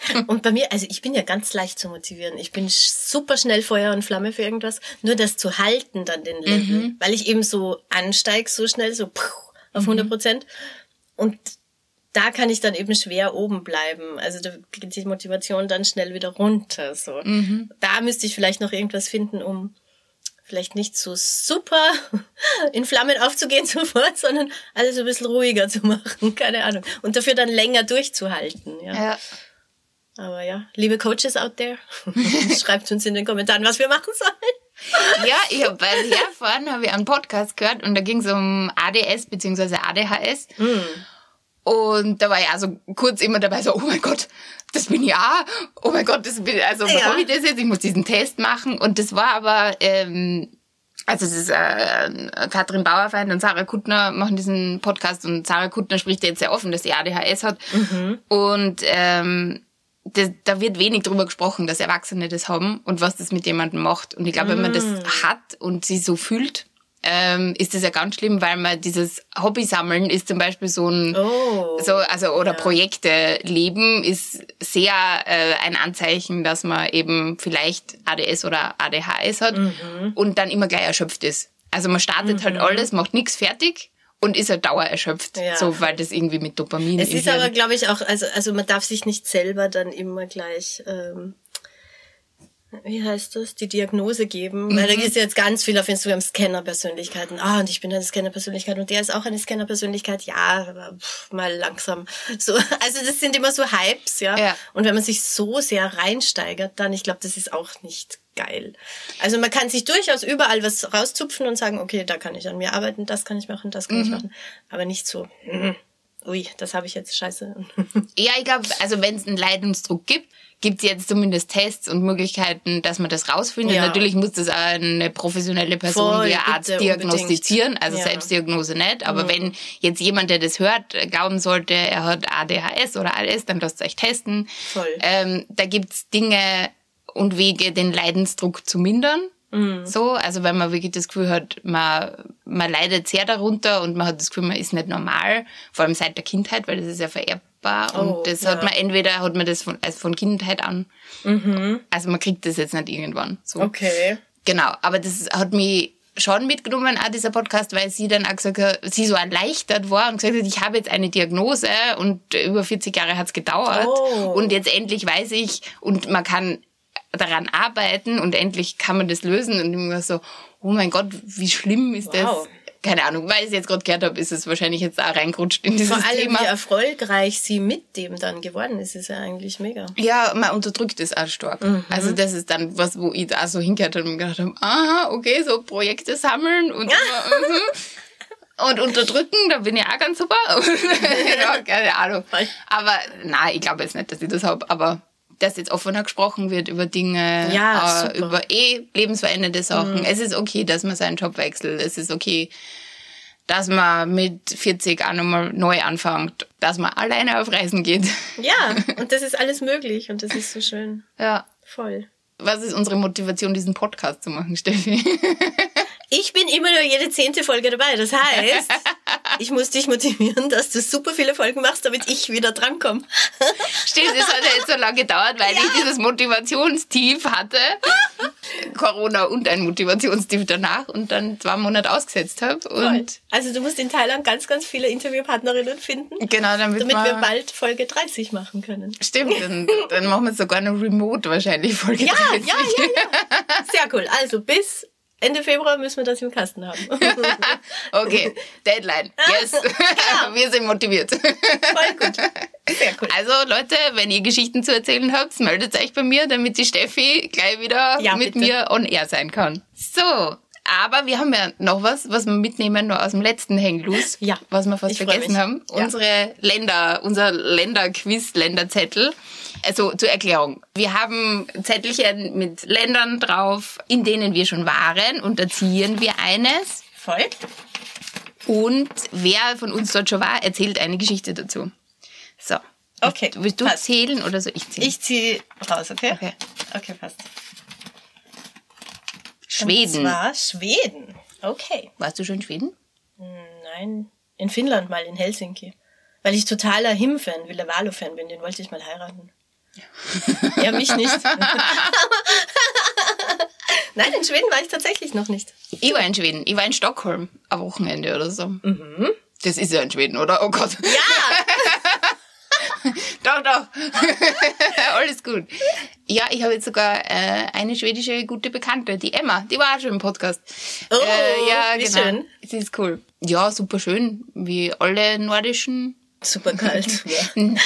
Und bei mir, also ich bin ja ganz leicht zu motivieren. Ich bin super schnell Feuer und Flamme für irgendwas. Nur das zu halten dann den Level, mhm. weil ich eben so ansteige, so schnell, so auf 100 mhm. Prozent. Und da kann ich dann eben schwer oben bleiben. Also da geht die Motivation dann schnell wieder runter. So. Mhm. Da müsste ich vielleicht noch irgendwas finden, um vielleicht nicht so super in Flammen aufzugehen sofort, sondern alles ein bisschen ruhiger zu machen. Keine Ahnung. Und dafür dann länger durchzuhalten. Ja. ja. Aber ja, liebe Coaches out there, schreibt uns in den Kommentaren, was wir machen sollen. ja, ich habe bei herfahren habe ich einen Podcast gehört und da ging es um ADS bzw. ADHS. Mm. Und da war ich also kurz immer dabei so, oh mein Gott, das bin ich auch. Oh mein Gott, das bin also warum ja. ich das jetzt? Ich muss diesen Test machen. Und das war aber ähm, also es ist äh, Katrin Bauerfeind und Sarah Kuttner machen diesen Podcast und Sarah Kuttner spricht jetzt sehr offen, dass sie ADHS hat. Mhm. Und ähm, das, da wird wenig drüber gesprochen, dass Erwachsene das haben und was das mit jemandem macht. Und ich glaube, wenn man das Mm. hat und sie so fühlt, ähm, ist das ja ganz schlimm, weil man dieses Hobby sammeln ist zum Beispiel so ein Oh. so also oder Ja. Projekte leben ist sehr äh, ein Anzeichen, dass man eben vielleicht ADS oder ADHS hat Mhm. und dann immer gleich erschöpft ist. Also man startet halt alles, macht nichts fertig und ist halt dauererschöpft, Ja. so weil das irgendwie mit Dopamin Es ist aber, glaube ich, auch, also, also man darf sich nicht selber dann immer gleich, ähm, wie heißt das, die Diagnose geben. Weil da Mhm. ist jetzt ganz viel auf Instagram Scanner-Persönlichkeiten. Ah, und ich bin eine Scanner-Persönlichkeit und der ist auch eine Scanner-Persönlichkeit. Ja, aber pff, mal langsam. So, also das sind immer so Hypes, ja. Ja. Und wenn man sich so sehr reinsteigert, dann, ich glaube, das ist auch nicht geil. Also man kann sich durchaus überall was rauszupfen und sagen, okay, da kann ich an mir arbeiten, das kann ich machen, das kann Mhm. ich machen. Aber nicht so, mm, ui, das habe ich jetzt scheiße. Ja, ich glaube, also wenn es einen Leidensdruck gibt, gibt es jetzt zumindest Tests und Möglichkeiten, dass man das rausfindet. Ja. Natürlich muss das eine professionelle Person Voll, wie ein Arzt diagnostizieren, unbedingt. also Ja. Mhm. Selbstdiagnose nicht. Aber wenn jetzt jemand, der das hört, glauben sollte, er hat ADHS oder ADS, dann lasst euch testen. Voll. Ähm, da gibt's Dinge und Wege, den Leidensdruck zu mindern. Mhm. So, also wenn man wirklich das Gefühl hat, man, man leidet sehr darunter und man hat das Gefühl, man ist nicht normal, vor allem seit der Kindheit, weil das ist ja vererbbar Oh, und das ja. hat man entweder hat man das von, also von Kindheit an, also man kriegt das jetzt nicht irgendwann. So. Mhm. Okay. Genau, aber das hat mich schon mitgenommen, auch dieser Podcast, weil sie dann auch gesagt hat, sie so erleichtert war und gesagt hat, ich habe jetzt eine Diagnose und über 40 Jahre hat's gedauert Oh. und jetzt endlich weiß ich und man kann daran arbeiten und endlich kann man das lösen und immer so, oh mein Gott, wie schlimm ist Wow. das? Keine Ahnung, weil ich es jetzt gerade gehört habe, ist es wahrscheinlich jetzt auch reingerutscht in dieses Vor allem, Thema. wie erfolgreich sie mit dem dann geworden ist, ist ja eigentlich mega. Ja, man unterdrückt es auch stark. Mhm. Also das ist dann was, wo ich da so hingehört habe und gedacht habe, aha, okay, so Projekte sammeln und mhm. und unterdrücken, da bin ich auch ganz super. ja, keine Ahnung. Aber nein, ich glaube jetzt nicht, dass ich das habe. Aber dass jetzt offener gesprochen wird über Dinge, Ja, äh. Mhm. über eh lebensverändernde Sachen. Es ist okay, dass man seinen Job wechselt. Es ist okay, dass man mit 40 auch nochmal neu anfängt. Dass man alleine auf Reisen geht. Ja, und das ist alles möglich und das ist so schön. Ja. Voll. Was ist unsere Motivation, diesen Podcast zu machen, Steffi? Ich bin immer nur jede zehnte Folge dabei. Das heißt, ich muss dich motivieren, dass du super viele Folgen machst, damit ich wieder drankomme. Stimmt, es hat ja jetzt so lange gedauert, weil ich dieses Motivationstief hatte. Corona und ein Motivationstief danach und dann zwei Monate ausgesetzt habe. Und Also du musst in Thailand ganz, ganz viele Interviewpartnerinnen finden, genau, damit, damit wir, wir bald Folge 30 machen können. Stimmt, dann, dann machen wir sogar eine Remote wahrscheinlich Folge. Ja, 30. ja, ja, ja. Sehr cool. Also bis Ende Februar müssen wir das im Kasten haben. Okay, Deadline. Yes. wir sind motiviert. Voll gut. Sehr cool. Also Leute, wenn ihr Geschichten zu erzählen habt, meldet euch bei mir, damit die Steffi gleich wieder Ja, mit bitte. mir on air sein kann. So, aber wir haben ja noch was, was wir mitnehmen noch aus dem letzten Hang Loose, Ja, was wir fast vergessen haben. Ja. Unsere Länder, unser Länderquiz, Länderzettel. Also zur Erklärung. Wir haben Zettelchen mit Ländern drauf, in denen wir schon waren und da ziehen wir eines. Voll. Und wer von uns dort schon war, erzählt eine Geschichte dazu. So. Okay, Willst du passt. zählen oder so ich zählen? Ich ziehe raus, okay? Okay. Okay, passt. Schweden. Und zwar Schweden. Okay. Warst du schon in Schweden? Nein, in Finnland mal, in Helsinki. Weil ich totaler Him-Fan, Ville Valo-Fan bin, den wollte ich mal heiraten. Ja, mich nicht. Nein, in Schweden war ich tatsächlich noch nicht. Ich war in Schweden. Ich war in Stockholm am Wochenende oder so. Das ist ja in Schweden, oder? Oh Gott. Ja! Doch, doch. Alles gut. Ja, ich habe jetzt sogar äh, eine schwedische gute Bekannte, die Emma. Die war auch schon im Podcast. Oh, äh, ja, wie genau. schön. Sie ist cool. Ja, super schön. Wie alle nordischen Super kalt. Nein,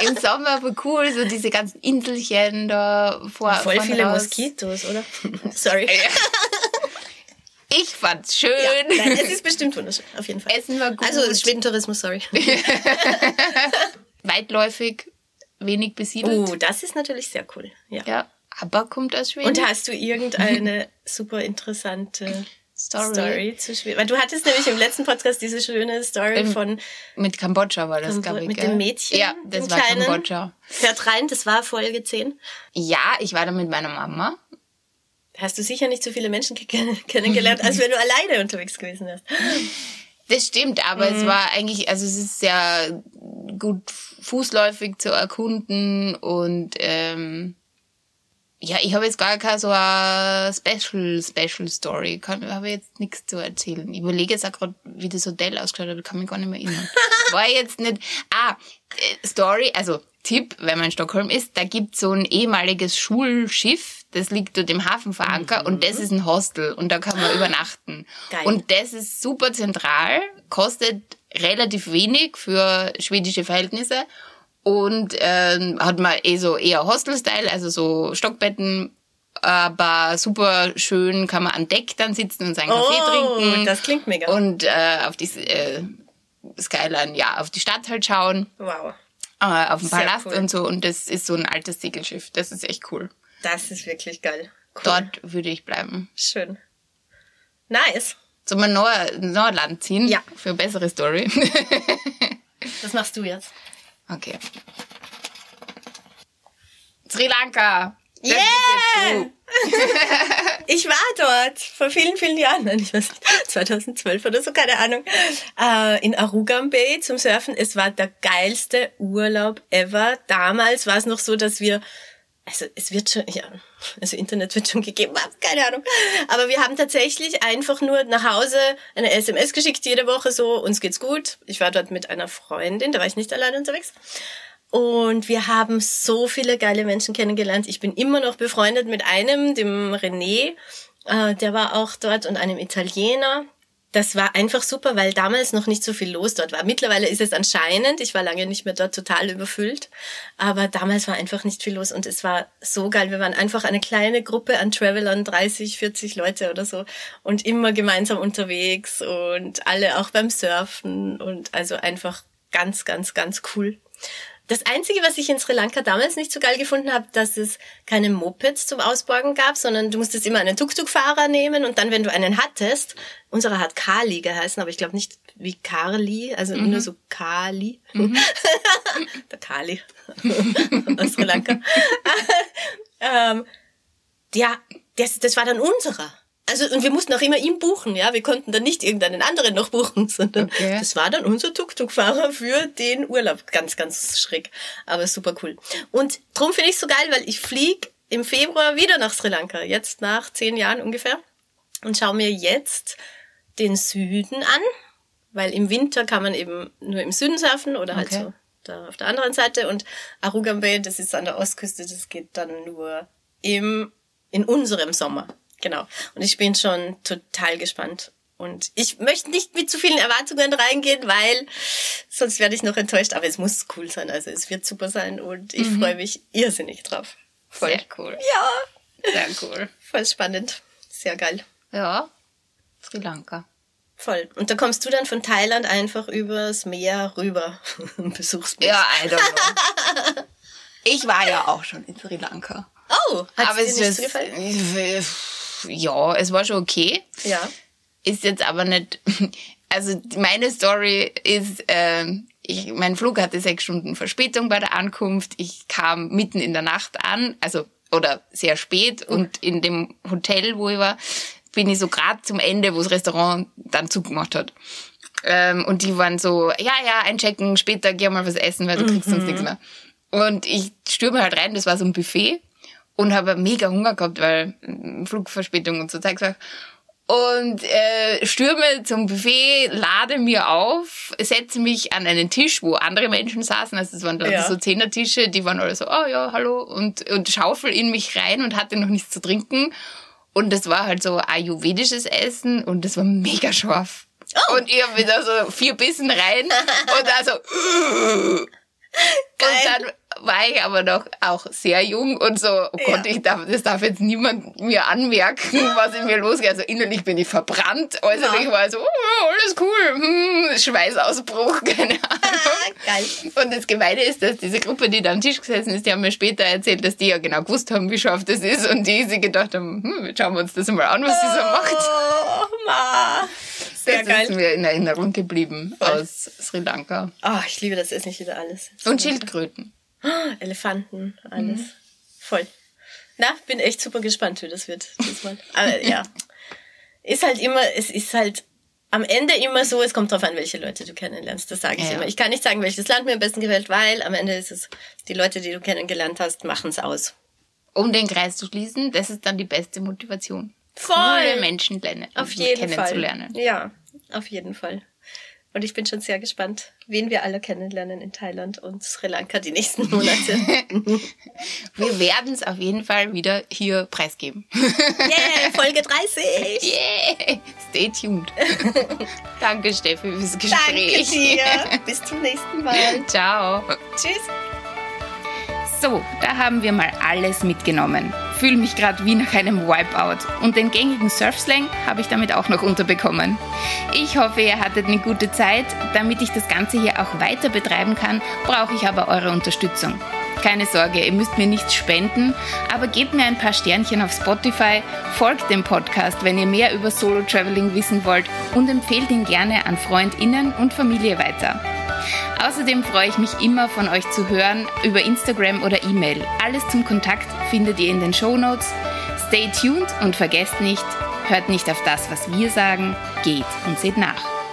im Sommer war cool, so diese ganzen Inselchen da vor. Voll viele raus. Moskitos, oder? Sorry. Ich fand's schön. Ja, nein, es ist bestimmt wunderschön, auf jeden Fall. Essen war gut. Also Schwedentourismus, sorry. Weitläufig, wenig besiedelt. Oh, das ist natürlich sehr cool. Ja. Ja, aber kommt aus Schweden. Und hast du irgendeine super interessante Story. Story zu schwierig. Weil du hattest nämlich im letzten Podcast diese schöne Story Im- von Mit Kambodscha war das, glaube ich. mit gell? dem Mädchen, Ja, das war Kleinen. Kambodscha. Hört rein, das war Folge 10. Ja, ich war da mit meiner Mama. Hast du sicher nicht so viele Menschen ke- kennengelernt, als wenn du alleine unterwegs gewesen wärst. Das stimmt, aber Mhm. es war eigentlich, also es ist sehr gut fußläufig zu erkunden und ähm, ja, ich habe jetzt gar keine so eine Special, Special Story. Kann, habe jetzt nichts zu erzählen. Ich überlege jetzt auch gerade, wie das Hotel ausgeschaut hat, kann mich gar nicht mehr erinnern. War jetzt nicht. Ah, äh, Story, also Tipp, wenn man in Stockholm ist, da gibt so ein ehemaliges Schulschiff, das liegt dort im Hafen verankert und das ist ein Hostel und da kann man übernachten. Geil. Und das ist super zentral, kostet relativ wenig für schwedische Verhältnisse und ähm, hat man eh so eher Hostel-Style, also so Stockbetten, aber super schön kann man an Deck dann sitzen und seinen Kaffee Oh, trinken das klingt mega. und äh, auf die äh, Skyline, ja, auf die Stadt halt schauen, wow. äh, auf den Sehr Palast cool. und so und das ist so ein altes Segelschiff, das ist echt cool. Das ist wirklich geil. Cool. Dort würde ich bleiben. Schön. Nice. Sollen wir noch ein noch ein Land ziehen? Ja. Für eine bessere Story. Was machst du jetzt? Okay. Sri Lanka. Yeah! Ich war dort vor vielen, vielen Jahren, nein, ich weiß nicht, 2012 oder so, keine Ahnung, äh, in Arugam Bay zum Surfen. Es war der geilste Urlaub ever. Damals war es noch so, dass wir, also es wird schon, ja, also Internet wird schon gegeben haben, keine Ahnung. Aber wir haben tatsächlich einfach nur nach Hause eine SMS geschickt jede Woche so, uns geht's gut. Ich war dort mit einer Freundin, da war ich nicht alleine unterwegs. Und wir haben so viele geile Menschen kennengelernt. Ich bin immer noch befreundet mit einem, dem René, äh, der war auch dort und einem Italiener. Das war einfach super, weil damals noch nicht so viel los dort war. Mittlerweile ist es anscheinend, ich war lange nicht mehr dort total überfüllt, aber damals war einfach nicht viel los und es war so geil. Wir waren einfach eine kleine Gruppe an Travelern, 30, 40 Leute oder so und immer gemeinsam unterwegs und alle auch beim Surfen und also einfach ganz, ganz, ganz cool. Das Einzige, was ich in Sri Lanka damals nicht so geil gefunden habe, dass es keine Mopeds zum Ausborgen gab, sondern du musstest immer einen Tuk-Tuk-Fahrer nehmen und dann, wenn du einen hattest, unsere hat Kali geheißen, aber ich glaube nicht wie Carly, also nur so Kali. Der Kali aus Sri Lanka. ähm, ja, das, das war dann unserer. Also, und wir mussten auch immer ihn buchen, ja. Wir konnten dann nicht irgendeinen anderen noch buchen, sondern Okay. das war dann unser Tuk-Tuk-Fahrer für den Urlaub. Ganz, ganz schräg. Aber super cool. Und drum finde ich so geil, weil ich flieg im Februar wieder nach Sri Lanka. Jetzt nach zehn Jahren ungefähr. Und schaue mir jetzt den Süden an. Weil im Winter kann man eben nur im Süden surfen oder halt Okay. so da auf der anderen Seite. Und Arugam Bay, das ist an der Ostküste, das geht dann nur im, in unserem Sommer. Genau. Und ich bin schon total gespannt. Und ich möchte nicht mit zu vielen Erwartungen reingehen, weil sonst werde ich noch enttäuscht. Aber es muss cool sein. Also es wird super sein und ich freue mich irrsinnig drauf. Voll. Sehr cool. Ja, Sehr cool. voll spannend. Sehr geil. Ja. Sri Lanka. Voll. Und da kommst du dann von Thailand einfach übers Meer rüber und besuchst mich. Ja, I don't know. Ich war ja auch schon in Sri Lanka. Oh, hat aber es dir nicht so gefallen? Ja, es war schon okay. Ja. Ist jetzt aber nicht, also meine Story ist, ähm, ich, mein Flug hatte sechs Stunden Verspätung bei der Ankunft. Ich kam mitten in der Nacht an, also oder sehr spät und in dem Hotel, wo ich war, bin ich so gerade zum Ende, wo das Restaurant dann zugemacht hat. Ähm, und die waren so, ja, ja, einchecken, später geh mal was essen, weil du kriegst sonst nichts mehr. Und ich stürme halt rein, das war so ein Buffet und habe mega Hunger gehabt, weil mm, Flugverspätung und so Zeug. Und äh, stürme zum Buffet, lade mir auf, setze mich an einen Tisch, wo andere Menschen saßen. Also es waren Ja. so Zehnertische, die waren alle so, oh ja, hallo, und, und schaufel in mich rein und hatte noch nichts zu trinken. Und das war halt so ayurvedisches Essen und das war mega scharf. Und ich habe wieder so vier Bissen rein und da so. Und dann war ich aber noch auch sehr jung und so, oh Gott, ja. ich darf, das darf jetzt niemand mir anmerken, was in mir losgeht. Also innerlich bin ich verbrannt, äußerlich ja. war so, oh, alles cool, hm, Schweißausbruch, keine Ahnung. Ah, geil. Und das Gemeine ist, dass diese Gruppe, die da am Tisch gesessen ist, die haben mir später erzählt, dass die ja genau gewusst haben, wie scharf das ist und die sich gedacht haben, hm, schauen wir uns das mal an, was oh, sie so macht. Oh, Ma. Sehr das geil. ist mir in Erinnerung geblieben Voll. aus Sri Lanka. Oh, ich liebe das Essen nicht wieder alles. Und Schildkröten. Elefanten, alles. Mhm. Voll. Na, bin echt super gespannt, wie das wird diesmal. Aber ja. Ist halt immer, es ist halt am Ende immer so, es kommt darauf an, welche Leute du kennenlernst. Das sage ich ja. immer. Ich kann nicht sagen, welches Land mir am besten gefällt, weil am Ende ist es, die Leute, die du kennengelernt hast, machen es aus. Um den Kreis zu schließen, das ist dann die beste Motivation. Voll. Coole Menschen auf jeden kennenzulernen. Fall. Ja, auf jeden Fall. Und ich bin schon sehr gespannt, wen wir alle kennenlernen in Thailand und Sri Lanka die nächsten Monate. wir werden es auf jeden Fall wieder hier preisgeben. Yeah, Folge 30. Yeah, stay tuned. Danke, Steffi, fürs Gespräch. Danke dir. Bis zum nächsten Mal. Ciao. Tschüss. So, da haben wir mal alles mitgenommen. Fühle mich gerade wie nach einem Wipeout. Und den gängigen Surfslang habe ich damit auch noch unterbekommen. Ich hoffe, ihr hattet eine gute Zeit. Damit ich das Ganze hier auch weiter betreiben kann, brauche ich aber eure Unterstützung. Keine Sorge, ihr müsst mir nichts spenden, aber gebt mir ein paar Sternchen auf Spotify, folgt dem Podcast, wenn ihr mehr über Solo Traveling wissen wollt und empfehlt ihn gerne an Freundinnen und Familie weiter. Außerdem freue ich mich immer von euch zu hören über Instagram oder E-Mail. Alles zum Kontakt findet ihr in den Show Notes. Stay tuned und vergesst nicht, hört nicht auf das, was wir sagen, geht und seht nach.